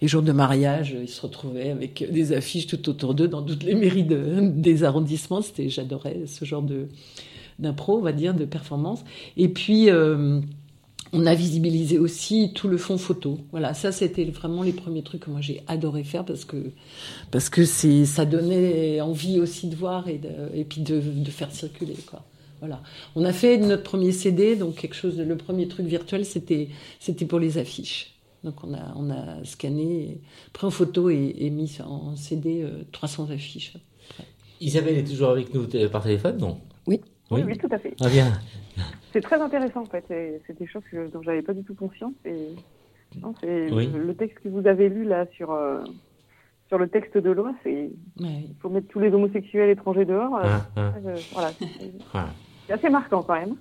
Les jours de mariage, ils se retrouvaient avec des affiches tout autour d'eux dans toutes les mairies de- des arrondissements. C'était, j'adorais ce genre de d'impro, on va dire, de performance. Et puis, euh, on a visibilisé aussi tout le fond photo. Voilà, ça c'était vraiment les premiers trucs que moi j'ai adoré faire parce que parce que c'est ça donnait envie aussi de voir et de, et puis de, de faire circuler quoi. Voilà. On a fait notre premier CD, donc quelque chose de, le premier truc virtuel, c'était c'était pour les affiches. Donc on a on a scanné, pris en photo et, et mis en CD euh, 300 affiches. Isabelle est toujours avec nous t- par téléphone, non? Oui. Oui, oui, tout à fait. Ah bien. C'est très intéressant en fait. C'est des choses que, dont j'avais pas du tout conscience. Et non, c'est Oui. le, texte que vous avez lu là sur euh, sur le texte de loi, c'est il faut mettre tous les homosexuels étrangers dehors. euh, Ah, ah. euh, voilà, c'est assez marquant quand même.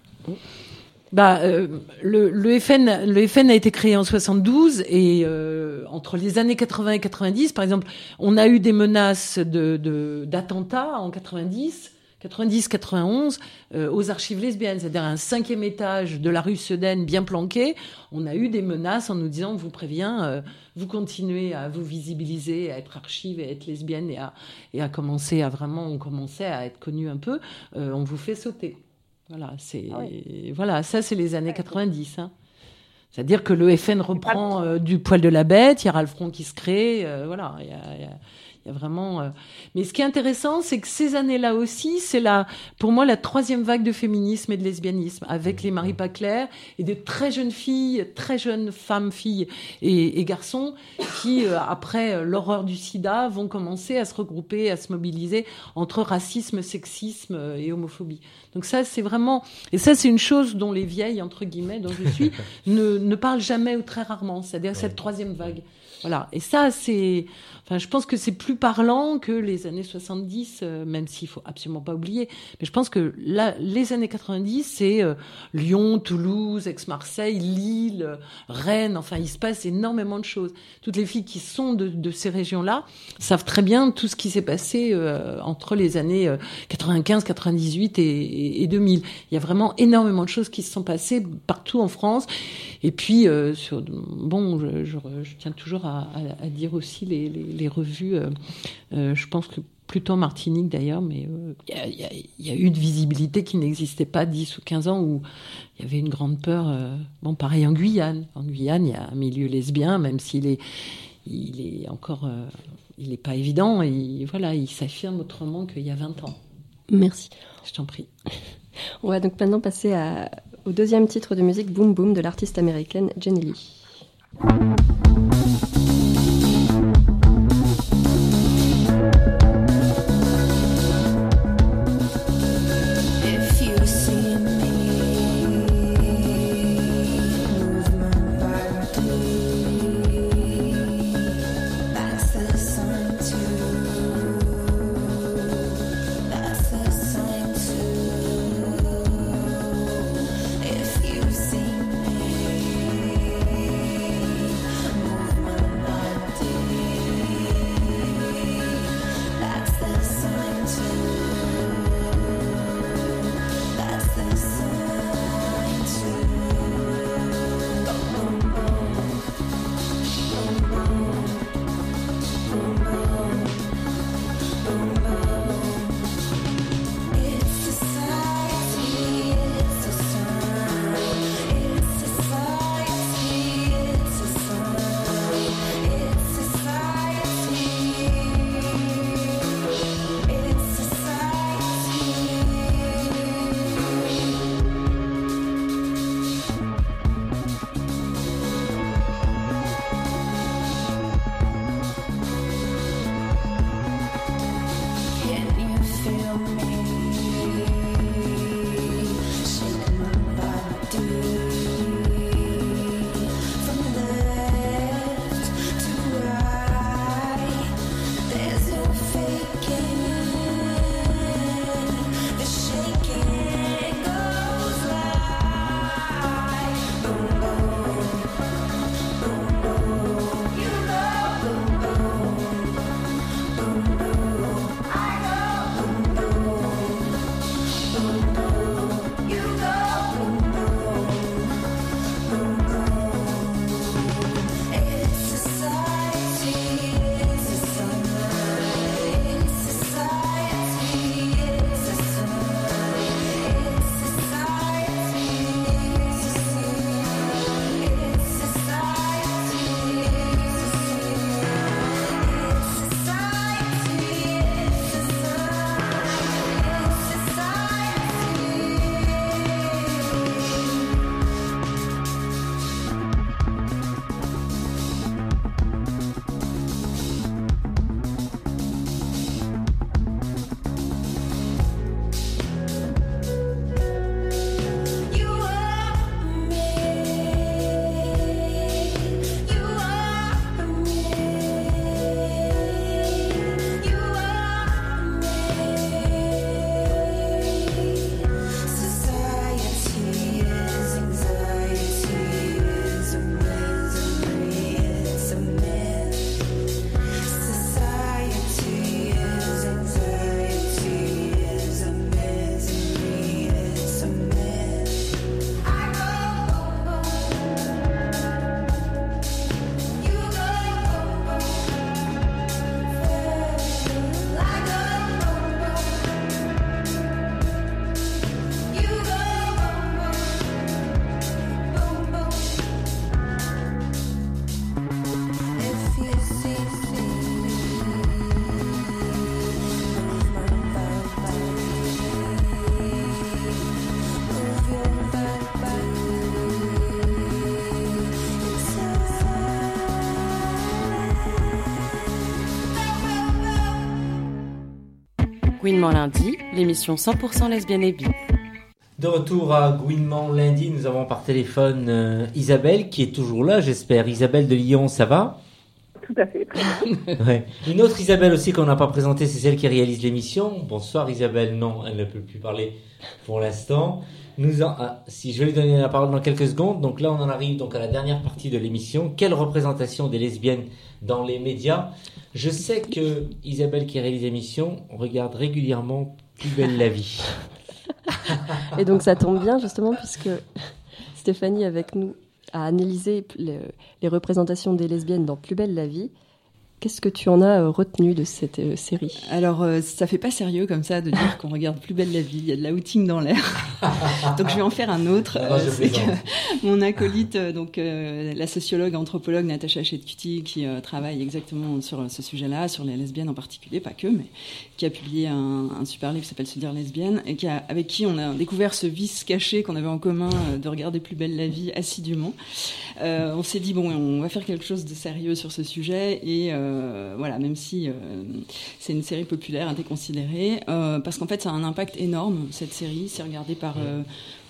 Bah, euh, le, le FN, le FN a été créé en 72 et euh, entre les années 80 et 90, par exemple, on a eu des menaces de de- d'attentats en 90. 90-91 euh, aux archives lesbiennes, c'est-à-dire un cinquième étage de la rue Sedaine bien planqué, on a eu des menaces en nous disant on vous prévient, euh, vous continuez à vous visibiliser, à être archive et à être lesbienne et à, et à commencer à vraiment, on commençait à être connu un peu, euh, on vous fait sauter. Voilà, c'est voilà, ça c'est les années 90. hein. C'est-à-dire que le FN reprend du poil de la bête, il y a Ralph Front qui se crée, voilà, a, y a- il y a vraiment. euh, Mais ce qui est intéressant, c'est que ces années-là aussi, c'est la, pour moi, la troisième vague de féminisme et de lesbianisme, avec les Marie Paclair et des très jeunes filles, très jeunes femmes, filles et, et garçons, qui, euh, après euh, l'horreur du SIDA, vont commencer à se regrouper, à se mobiliser entre racisme, sexisme et homophobie. Donc ça, c'est vraiment, et ça, c'est une chose dont les vieilles entre guillemets, dont je suis, ne, ne parlent jamais ou très rarement. C'est-à-dire cette troisième vague. Voilà. Et ça, c'est, enfin, je pense que c'est plus parlant que les années 70, euh, même s'il faut absolument pas oublier. Mais je pense que là, les années 90, c'est euh, Lyon, Toulouse, Aix-Marseille, Lille, euh, Rennes. Enfin, il se passe énormément de choses. Toutes les filles qui sont de, de ces régions-là savent très bien tout ce qui s'est passé euh, entre les années euh, 95, 98 et, et, et 2000. Il y a vraiment énormément de choses qui se sont passées partout en France. Et puis, euh, sur, bon, je, je, je tiens toujours à, à, à dire aussi les, les, les revues. euh, euh, je pense que plutôt en Martinique d'ailleurs, mais euh, il y, a, y, a, y, a, eu une visibilité qui n'existait pas 10 ou 15 ans où il y avait une grande peur. Euh, bon, pareil en Guyane. En Guyane, il y a un milieu lesbien, même s'il est, il est encore, euh, il n'est pas évident. Et voilà, il s'affirme autrement qu'il y a 20 ans. Merci. Je t'en prie. On va donc maintenant passer à, au deuxième titre de musique, Boom Boom, de l'artiste américaine Jenny Lee. Gouinement lundi, l'émission 100% lesbienne et bi. De retour à Gouinement lundi, nous avons par téléphone euh, Isabelle qui est toujours là, j'espère. Isabelle de Lyon, ça va? Tout à fait. Très bien. Ouais. Une autre Isabelle aussi qu'on n'a pas présentée, c'est celle qui réalise l'émission. Bonsoir Isabelle, non, elle ne peut plus parler pour l'instant. Ah, si je vais lui donner la parole dans quelques secondes, donc là on en arrive donc à la dernière partie de l'émission. Quelle représentation des lesbiennes dans les médias? Je sais que Isabelle qui réalise l'émission regarde régulièrement Plus belle la vie. Et donc ça tombe bien justement puisque Stéphanie avec nous a analysé le- les représentations des lesbiennes dans Plus belle la vie. Qu'est-ce que tu en as euh, retenu de cette euh, série? Alors, euh, ça fait pas sérieux comme ça de dire qu'on regarde plus belle la vie. Il y a de l'outing dans l'air. donc, je vais en faire un autre. Non, je Euh, c'est plaisante. que mon acolyte, euh, donc euh, la sociologue anthropologue Natacha Chetcuti, qui euh, travaille exactement sur ce sujet-là, sur les lesbiennes en particulier, pas que, mais qui a publié un, un super livre qui s'appelle Se dire lesbienne et qui a, avec qui on a découvert ce vice caché qu'on avait en commun euh, de regarder plus belle la vie assidûment. Euh, on s'est dit bon, on va faire quelque chose de sérieux sur ce sujet et euh, voilà, même si euh, c'est une série populaire, un considérée, euh, parce qu'en fait, ça a un impact énorme cette série. C'est regardé par euh,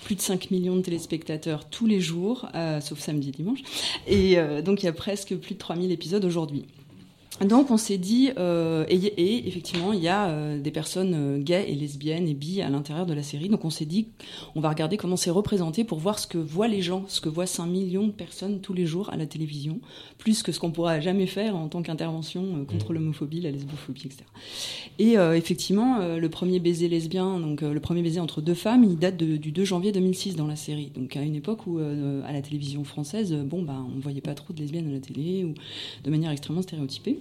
plus de 5 millions de téléspectateurs tous les jours, sauf samedi et dimanche. Et donc, il y a presque plus de 3000 épisodes aujourd'hui. Donc on s'est dit, euh, et, et effectivement, il y a euh, des personnes euh, gays et lesbiennes et bi à l'intérieur de la série. Donc on s'est dit, on va regarder comment c'est représenté pour voir ce que voient les gens, ce que voient 5 millions de personnes tous les jours à la télévision, plus que ce qu'on pourra jamais faire en tant qu'intervention contre l'homophobie, la lesbophobie, etc. Et effectivement, le premier baiser lesbien, donc le premier baiser entre deux femmes, il date de- du 2 janvier 2006 dans la série. Donc à une époque où à la télévision française, bon bah on voyait pas trop de lesbiennes à la télé ou de manière extrêmement stéréotypée.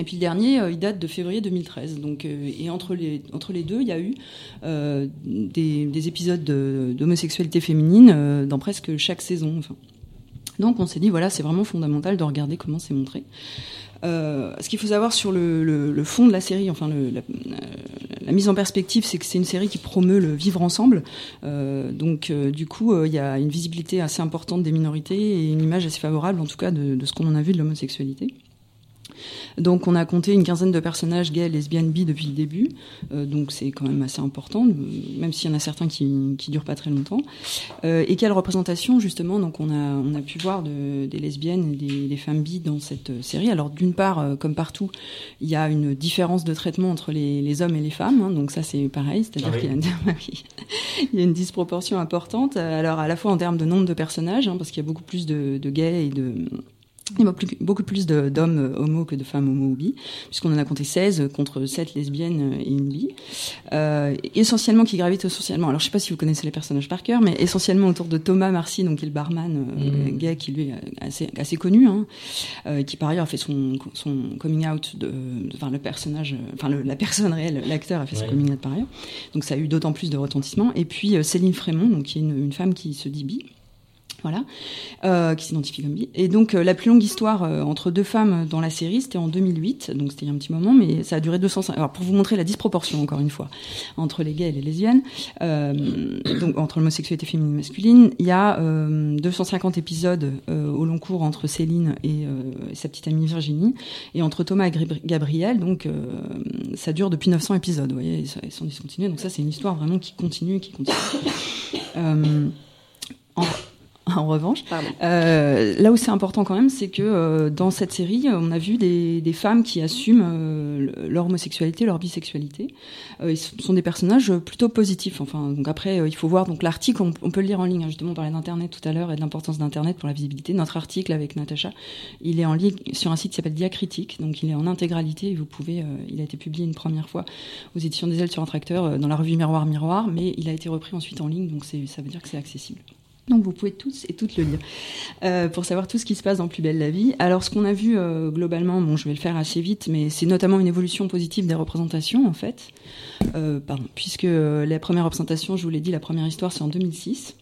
Et puis le dernier, euh, il date de février 2013. Donc, euh, et entre les, entre les deux, il y a eu euh, des, des épisodes de- d'homosexualité féminine dans presque chaque saison. Donc on s'est dit, voilà, c'est vraiment fondamental de regarder comment c'est montré. Ce qu'il faut savoir sur le, le- fond de la série, enfin la, mise en perspective, c'est que c'est une série qui promeut le vivre ensemble. Donc du coup, il y a une visibilité assez importante des minorités et une image assez favorable, en tout cas, de ce qu'on en a vu de l'homosexualité. Donc on a compté une quinzaine de personnages gays, lesbiennes, bi depuis le début. Euh, donc c'est quand même assez important, même s'il y en a certains qui qui durent pas très longtemps. Euh, et quelle représentation justement Donc on a on a pu voir de, des lesbiennes et des, des, femmes bi dans cette série. Alors d'une part, euh, comme partout, il y a une différence de traitement entre les, les hommes et les femmes. Hein, donc ça c'est pareil, c'est-à-dire ah qu'il y, y, a une disproportion importante. Alors à la fois en termes de nombre de personnages, hein, parce qu'il y a beaucoup plus de, de gays et de il y a beaucoup plus d'hommes euh, homo que de femmes homo ou bi, puisqu'on en a compté 16 contre 7 lesbiennes et une bi. Euh, essentiellement, qui gravitent essentiellement, alors je sais pas si vous connaissez les personnages par cœur, mais essentiellement autour de Thomas Marcy, donc qui est le barman euh, mm. gay, qui lui est assez, assez connu, hein, euh, qui par ailleurs a fait son, son coming out, de, enfin le personnage, enfin le, la personne réelle, l'acteur a fait son coming out par ailleurs. Donc ça a eu d'autant plus de retentissement. Et puis euh, Céline Frémont, donc qui est une, une femme qui se dit bi voilà, euh, qui s'identifie comme bi. Et donc euh, la plus longue histoire euh, entre deux femmes dans la série, c'était en 2008, donc c'était il y a un petit moment, mais ça a duré 205. Alors pour vous montrer la disproportion encore une fois entre les gays et les lesbiennes, donc entre l'homosexualité féminine et masculine, il y a 250 épisodes au long cours entre Céline et, sa petite amie Virginie, et entre Thomas et Gabriel, donc ça dure depuis 900 épisodes, vous voyez, ils sont discontinués. Donc ça c'est une histoire vraiment qui continue, qui continue. en revanche. Euh, là où c'est important quand même, c'est que euh, dans cette série, on a vu des, des femmes qui assument euh, leur homosexualité, leur bisexualité. Euh, ils sont des personnages plutôt positifs. Enfin, donc après, il faut voir donc l'article, on, on, peut le lire en ligne. Hein, justement, on parlait d'internet tout à l'heure et de l'importance d'internet pour la visibilité. Notre article avec Natacha, il est en ligne sur un site qui s'appelle Diacritique, donc il est en intégralité. Et vous pouvez, il a été publié une première fois aux éditions des ailes sur un tracteur dans la revue Miroir Miroir, mais il a été repris ensuite en ligne, donc ça veut dire que c'est accessible. Donc vous pouvez tous et toutes le lire euh, pour savoir tout ce qui se passe dans Plus belle la vie. Alors ce qu'on a vu euh, globalement, bon je vais le faire assez vite, mais c'est notamment une évolution positive des représentations en fait. Euh, pardon, puisque la première représentation, je vous l'ai dit, la première histoire c'est en 2006.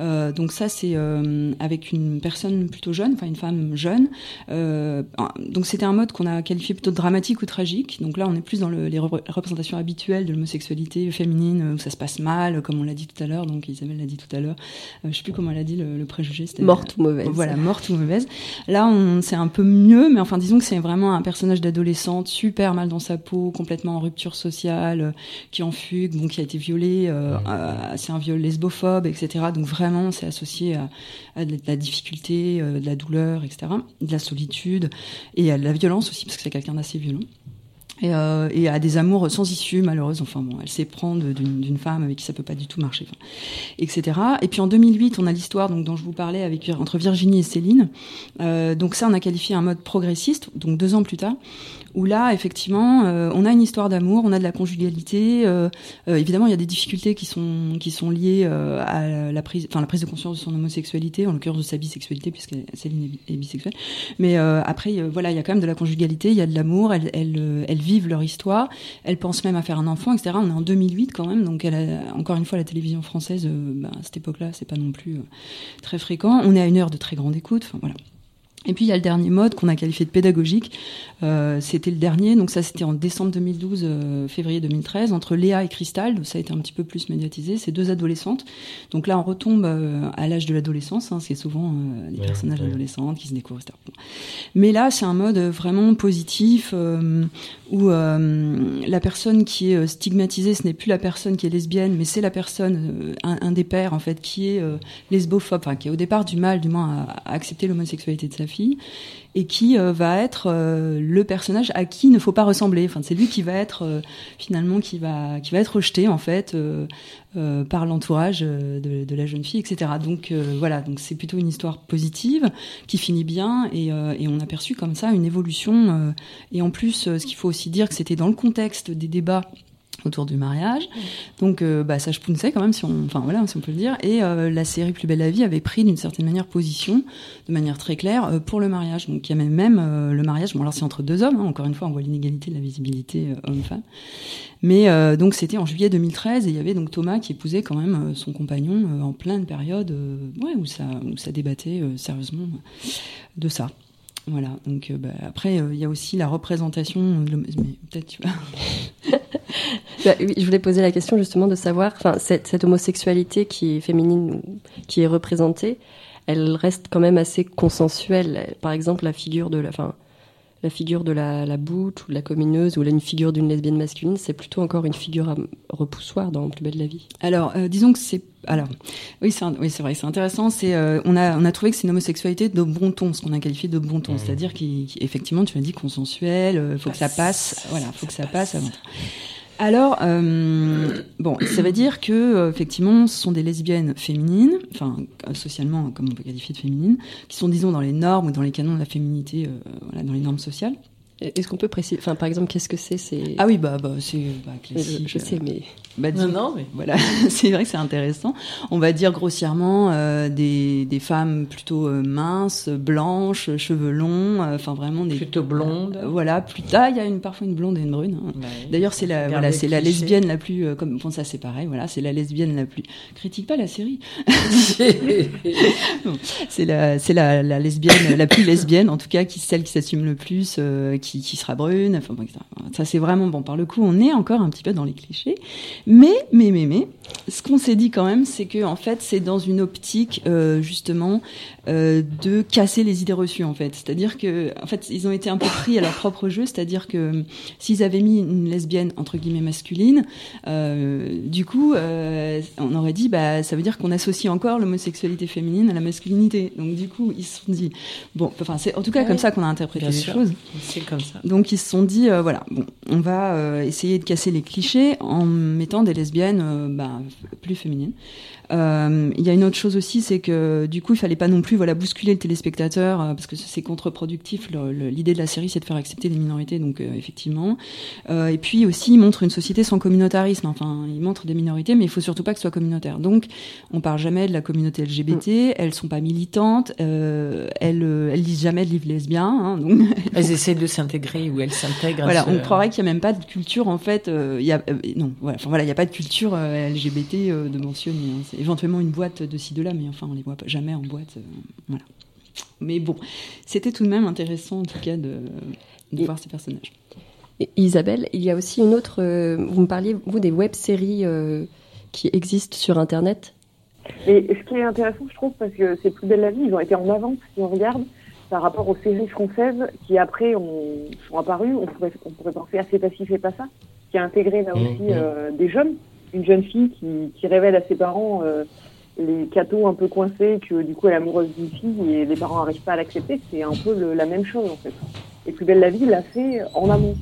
Euh, donc ça, c'est euh, avec une personne plutôt jeune, enfin une femme jeune. Euh, donc c'était un mode qu'on a qualifié plutôt de dramatique ou tragique. Donc là, on est plus dans le, les représentations habituelles de l'homosexualité féminine, où ça se passe mal, comme on l'a dit tout à l'heure. Donc Isabelle l'a dit tout à l'heure. je sais plus comment elle a dit le, le préjugé. Morte ou mauvaise. Voilà, morte ou mauvaise. Là, on c'est un peu mieux, mais enfin disons que c'est vraiment un personnage d'adolescente super mal dans sa peau, complètement en rupture sociale, qui en fugue, donc qui a été violée. c'est un viol lesbophobe, etc. Donc vraiment c'est associé à, de la difficulté, euh, de la douleur, etc., de la solitude et à la violence aussi, parce que c'est quelqu'un d'assez violent. Et, euh, à des amours sans issue malheureuse enfin bon elle s'éprend d'une femme avec qui ça peut pas du tout marcher etc et puis en 2008 on a l'histoire donc dont je vous parlais avec entre Virginie et Céline euh, donc ça on a qualifié un mode progressiste donc deux ans plus tard où là, effectivement, euh, on a une histoire d'amour, on a de la conjugalité. Euh, évidemment, il y a des difficultés qui sont qui sont liées à la prise, enfin la prise de conscience de son homosexualité, en l'occurrence de sa bisexualité, puisque Céline est bisexuelle. Mais après, voilà, il y a quand même de la conjugalité, il y a de l'amour. Elles, elles, elles vivent leur histoire. Elles pensent même à faire un enfant, etc. On est en 2008 quand même, donc encore une fois la télévision française. Bah, à cette époque-là, c'est pas non plus très fréquent. On est à une heure de très grande écoute. Et puis il y a le dernier mode qu'on a qualifié de pédagogique. Euh, c'était le dernier, donc ça c'était en décembre 2012, euh, février 2013, entre Léa et Cristal. Ça a été un petit peu plus médiatisé. C'est deux adolescentes. Donc là on retombe euh, à l'âge de l'adolescence. Hein, c'est souvent euh, des personnages adolescentes qui se découvrent, etc. Mais là c'est un mode vraiment positif où la personne qui est stigmatisée, ce n'est plus la personne qui est lesbienne, mais c'est la personne, un, un, des pères en fait, qui est lesbophobe, enfin qui a au départ du mal, du moins, à, à accepter l'homosexualité de sa fille et qui euh, va être euh, le personnage à qui il ne faut pas ressembler. C'est lui qui va être euh, finalement qui va être rejeté en fait par l'entourage de, la jeune fille, etc. Donc voilà, c'est plutôt une histoire positive qui finit bien et, et on a perçu comme ça une évolution. et en plus, ce qu'il faut aussi dire que c'était dans le contexte des débats autour du mariage. Donc, euh, bah, ça je punçait quand même, si on, enfin voilà, si on peut le dire. Et euh, la série Plus belle la vie avait pris d'une certaine manière position, de manière très claire, euh, pour le mariage. Donc, il y a même, même le mariage. Bon, alors c'est entre deux hommes. Hein, encore une fois, on voit l'inégalité de la visibilité homme-femme. Mais donc, c'était en juillet 2013 et il y avait donc Thomas qui épousait quand même son compagnon en pleine période, ouais, où ça, où ça débattait sérieusement de ça. Voilà. Donc bah, après, il y a aussi la représentation. Mais peut-être tu vois. Bah, je voulais poser la question justement de savoir, cette, cette, homosexualité qui est féminine, qui est représentée, elle reste quand même assez consensuelle. Par exemple, la figure de la, la figure de la, la boute ou de la communeuse ou une figure d'une lesbienne masculine, c'est plutôt encore une figure repoussoir dans Plus belle la vie. Alors, euh, disons que c'est alors, oui, c'est oui, vrai, c'est intéressant. C'est euh, on a on a trouvé que c'est une homosexualité de bon ton, ce qu'on a qualifié de bon ton, mmh. c'est-à-dire qu'effectivement, tu l'as dit, consensuel, il faut que ça passe, voilà, faut que ça passe avant. Alors, euh, bon, ça veut dire que euh, effectivement, ce sont des lesbiennes féminines, enfin socialement, comme on peut qualifier de féminines, qui sont, disons, dans les normes ou dans les canons de la féminité, euh, voilà, dans les normes sociales. Est-ce qu'on peut préciser, enfin, par exemple, qu'est-ce que c'est c'est... Ah oui, bah, bah c'est bah, classique. Je, sais, mais bah, non, non, mais voilà, c'est vrai que c'est intéressant. On va dire grossièrement euh, des, des femmes plutôt euh, minces, blanches, cheveux longs, euh, enfin vraiment des plutôt blondes. voilà, plus ah, il y a une parfois une blonde et une brune. Hein. Bah D'ailleurs, c'est la voilà, c'est la lesbienne la plus comme bon ça c'est pareil, voilà, c'est la lesbienne la plus critique pas la série. c'est la c'est la, la lesbienne la plus lesbienne en tout cas qui celle qui s'assume le plus qui qui sera brune, enfin bon, ça c'est vraiment bon par le coup, on est encore un petit peu dans les clichés. Mais, mais, mais, mais, ce qu'on s'est dit quand même, c'est que en fait, c'est dans une optique euh, justement euh, de casser les idées reçues en fait. C'est-à-dire que, en fait, ils ont été un peu pris à leur propre jeu. C'est-à-dire que s'ils avaient mis une lesbienne entre guillemets masculine, euh, du coup, on aurait dit, bah, ça veut dire qu'on associe encore l'homosexualité féminine à la masculinité. Donc du coup, ils se sont dit, bon, enfin, c'est en tout cas comme ça qu'on a interprété les choses. C'est comme Donc ils se sont dit, euh, voilà, bon, on va euh, essayer de casser les clichés en mettant des lesbiennes euh, bah, plus féminines. Euh, il y a une autre chose aussi, c'est que du coup, il fallait pas non plus voilà bousculer le téléspectateur euh, parce que c'est contre-productif. L'idée de la série, c'est de faire accepter les minorités, donc euh, effectivement. Euh, et puis aussi, il montre une société sans communautarisme. Enfin, il montre des minorités, mais il faut surtout pas que ce soit communautaire. Donc, on parle jamais de la communauté LGBT. Mm. Elles sont pas militantes. elles, elles lisent jamais de livres lesbiens. Hein, donc elles essaient de s'intégrer ou elles s'intègrent. Voilà, on croirait qu'il y a même pas de culture en fait. Il y a non, voilà, enfin voilà, il y a pas de culture LGBT de mentionner. Hein, éventuellement une boîte de ci, de là, mais enfin, on les voit jamais en boîte. Euh, voilà. Mais bon, c'était tout de même intéressant, en tout cas, de, voir ces personnages. Isabelle, il y a aussi une autre. Euh, vous me parliez, vous, des web-séries euh, qui existent sur Internet? Et ce qui est intéressant, je trouve, parce que c'est Plus belle la vie, ils ont été en avance, si on regarde, par rapport aux séries françaises qui, après, ont, sont apparues. On pourrait, on pourrait penser à C'est pas et pas ça, qui a intégré là mmh, aussi mmh. des jeunes une jeune fille qui, qui révèle à ses parents euh, les cadeaux un peu coincés, que du coup elle est amoureuse d'une fille et les parents n'arrivent pas à l'accepter. C'est un peu la même chose en fait. Et Plus belle la vie l'a fait en amont.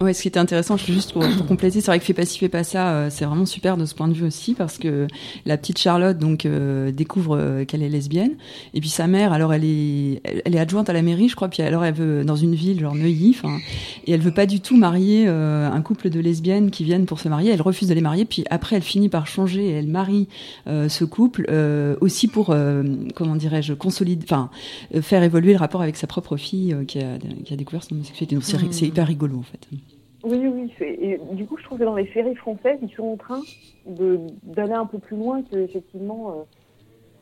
Ouais, ce qui était intéressant, juste pour, pour compléter, c'est vrai que Fais pas ci, fais pas ça, euh, c'est vraiment super de ce point de vue aussi parce que la petite Charlotte donc euh, découvre euh, qu'elle est lesbienne et puis sa mère, alors elle est, elle, est adjointe à la mairie, je crois, puis alors elle veut dans une ville genre Neuilly, enfin, et elle veut pas du tout marier un couple de lesbiennes qui viennent pour se marier, elle refuse de les marier, puis après elle finit par changer et elle marie ce couple aussi pour comment dirais-je consolider, enfin faire évoluer le rapport avec sa propre fille qui a qui a découvert son homosexualité. Donc c'est mmh. hyper rigolo en fait. Oui, oui. Et du coup, je trouve que dans les séries françaises, ils sont en train d'aller un peu plus loin que effectivement euh,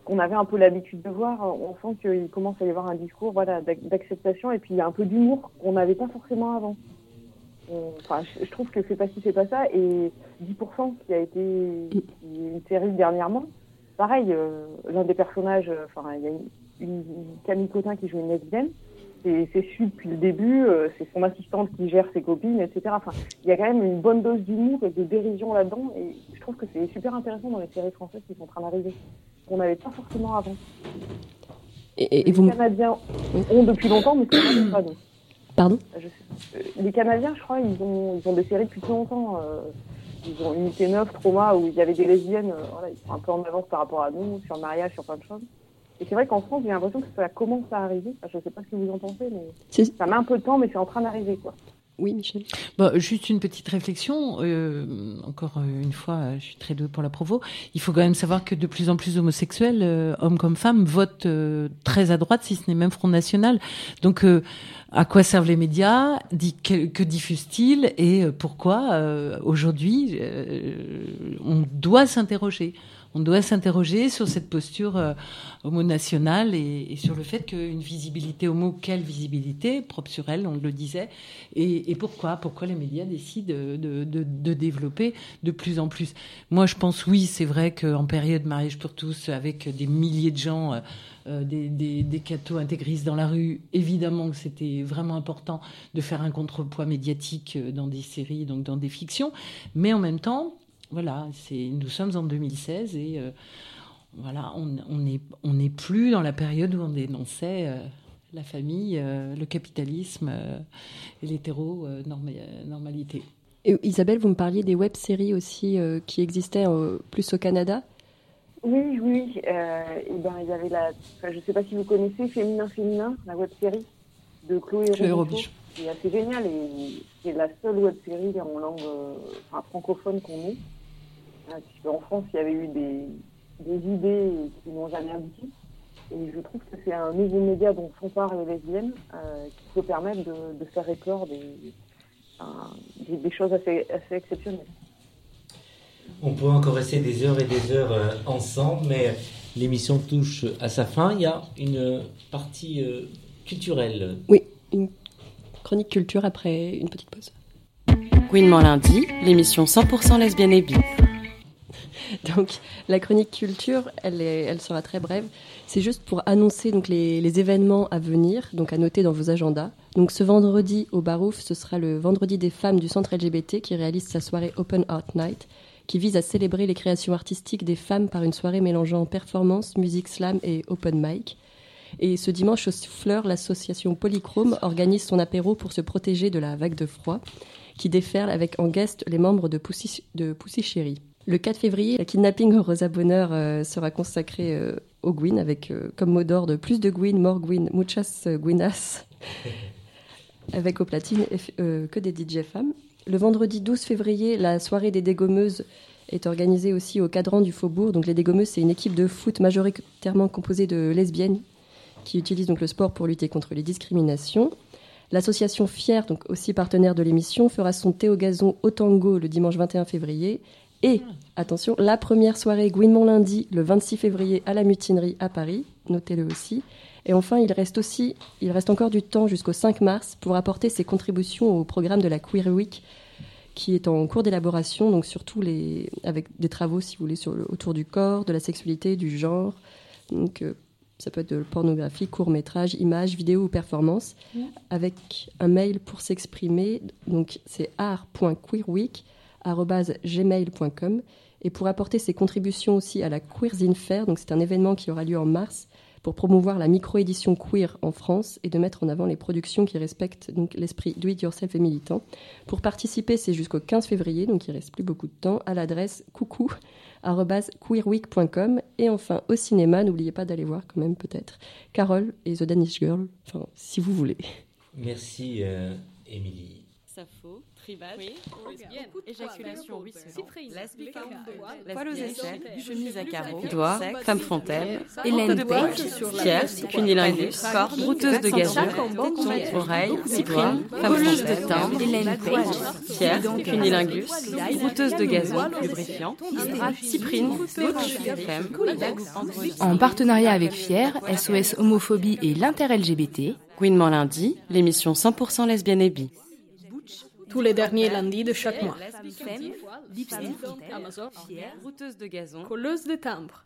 qu'on avait un peu l'habitude de voir. On sent qu'il commence à y avoir un discours voilà, d'acceptation et puis il y a un peu d'humour qu'on n'avait pas forcément avant. Euh, enfin, je, trouve que c'est pas ci, c'est pas ça. Et 10% qui a été une série dernièrement, pareil, euh, l'un des personnages, enfin, il y a une, une, Camille Cotin qui joue une lesbienne c'est su depuis le début, euh, c'est son assistante qui gère ses copines, etc. Enfin, il y a quand même une bonne dose d'humour et de dérision là-dedans, et je trouve que c'est super intéressant dans les séries françaises qui sont en train d'arriver, qu'on n'avait pas forcément avant. Et, les Canadiens ont depuis longtemps, mais c'est pas nous. Pardon? Euh, Les Canadiens, je crois, ils ont, ils ont des séries depuis longtemps. Euh, ils ont Unité 9, Trauma, où il y avait des lesbiennes, voilà, ils sont un peu en avance par rapport à nous, sur le mariage, sur plein de choses. Et c'est vrai qu'en France, j'ai l'impression que ça commence à arriver. je ne sais pas ce que vous en pensez, mais ça met un peu de temps, mais c'est en train d'arriver, quoi. Oui, Michel. Bon, juste une petite réflexion. Euh, encore une fois, je suis très douée pour la provo. Il faut quand même savoir que de plus en plus d'homosexuels, euh, hommes comme femmes, votent euh, très à droite, si ce n'est même Front National. Donc, à quoi servent les médias? Que, que diffusent-ils? Et pourquoi aujourd'hui on doit s'interroger? On doit s'interroger sur cette posture euh, homo-nationale et, sur le fait qu'une visibilité homo, quelle visibilité, propre sur elle, on le disait, et, pourquoi? Pourquoi les médias décident de, développer de plus en plus? Moi, je pense, oui, c'est vrai qu'en période mariage pour tous, avec des milliers de gens, euh, euh, des, des, des cathos intégristes dans la rue, évidemment que c'était vraiment important de faire un contrepoids médiatique dans des séries, donc dans des fictions, mais en même temps, voilà, c'est nous sommes en 2016 et euh, voilà, on n'est on plus dans la période où on dénonçait euh, la famille, euh, le capitalisme et l'hétéro-normalité. Isabelle, vous me parliez des web-séries aussi qui existaient plus au Canada? Oui, oui. et ben, il y avait la. je ne sais pas si vous connaissez Féminin Féminin, la web-série de Chloé, Chloé Robichaud. C'est assez génial et c'est la seule web-série en langue francophone qu'on ait. En France, il y avait eu des, idées qui n'ont jamais abouti. Et je trouve que c'est un nouveau média dont s'emparent les lesbiennes euh, qui peut permettre de, faire éclore des, des, choses assez, exceptionnelles. On pourrait encore rester des heures et des heures euh, ensemble, mais l'émission touche à sa fin. Il y a une partie euh, culturelle. Oui, une chronique culture après une petite pause. Gouinement lundi, l'émission 100% lesbienne et bi. Donc la chronique culture, elle, sera très brève. C'est juste pour annoncer donc les, événements à venir, donc à noter dans vos agendas. Donc ce vendredi au Barouf, ce sera le vendredi des femmes du centre LGBT qui réalise sa soirée Open Art Night, qui vise à célébrer les créations artistiques des femmes par une soirée mélangeant performance, musique slam et open mic. Et ce dimanche au Fleur, l'association Polychrome organise son apéro pour se protéger de la vague de froid qui déferle avec en guest les membres de Poussy, de Poussy. Le 4 février, la kidnapping Rosa Bonheur euh, sera consacré euh, au Gwyn avec euh, comme mot d'ordre plus de Gwyn, more Gwyn, muchas Gwynas, avec au platine que des DJ femmes. Le vendredi 12 février, la soirée des dégommeuses est organisée aussi au cadran du Faubourg. Donc les dégommeuses, c'est une équipe de foot majoritairement composée de lesbiennes qui utilisent donc le sport pour lutter contre les discriminations. L'association Fier, donc aussi partenaire de l'émission, fera son thé au gazon au tango le dimanche 21 février et, attention, la première soirée Gouinement lundi, le 26 février, à la Mutinerie à Paris, notez-le aussi. Et enfin, il reste aussi, il reste encore du temps jusqu'au 5 mars pour apporter ses contributions au programme de la Queer Week, qui est en cours d'élaboration, donc surtout les, avec des travaux, si vous voulez, sur le, autour du corps, de la sexualité, du genre. Donc, euh, ça peut être de pornographie, court métrage, images, vidéo ou performance, avec un mail pour s'exprimer. Donc, c'est art.queerweek gmail.com et pour apporter ses contributions aussi à la Queerzine Fair. Donc c'est un événement qui aura lieu en mars pour promouvoir la micro-édition queer en France et de mettre en avant les productions qui respectent donc l'esprit do it yourself et militant. Pour participer, c'est jusqu'au 15 février, donc il reste plus beaucoup de temps, à l'adresse coucou queerweek.com et enfin au cinéma, n'oubliez pas d'aller voir quand même peut-être Carole et The Danish Girl, enfin si vous voulez. Merci euh, Émilie. Sappho, oui. éjaculation poil. aux échelles, chemise à carreaux, doigts, femme frontale, Hélène de Page, Pierre, cunilingus, corde, brouteuse de gazon, oreille, cyprine, femme frontale, timbre, Hélène Page, Pierre, cunilingus, brouteuse de gazon, lubrifiant, cyprine, touche, femme, En partenariat avec Fier, SOS Homophobie et l'Inter-LGBT, Gouinement lundi, l'émission 100% lesbienne et bi tous les derniers lundis de chaque mois. Routeuse de gazon, de.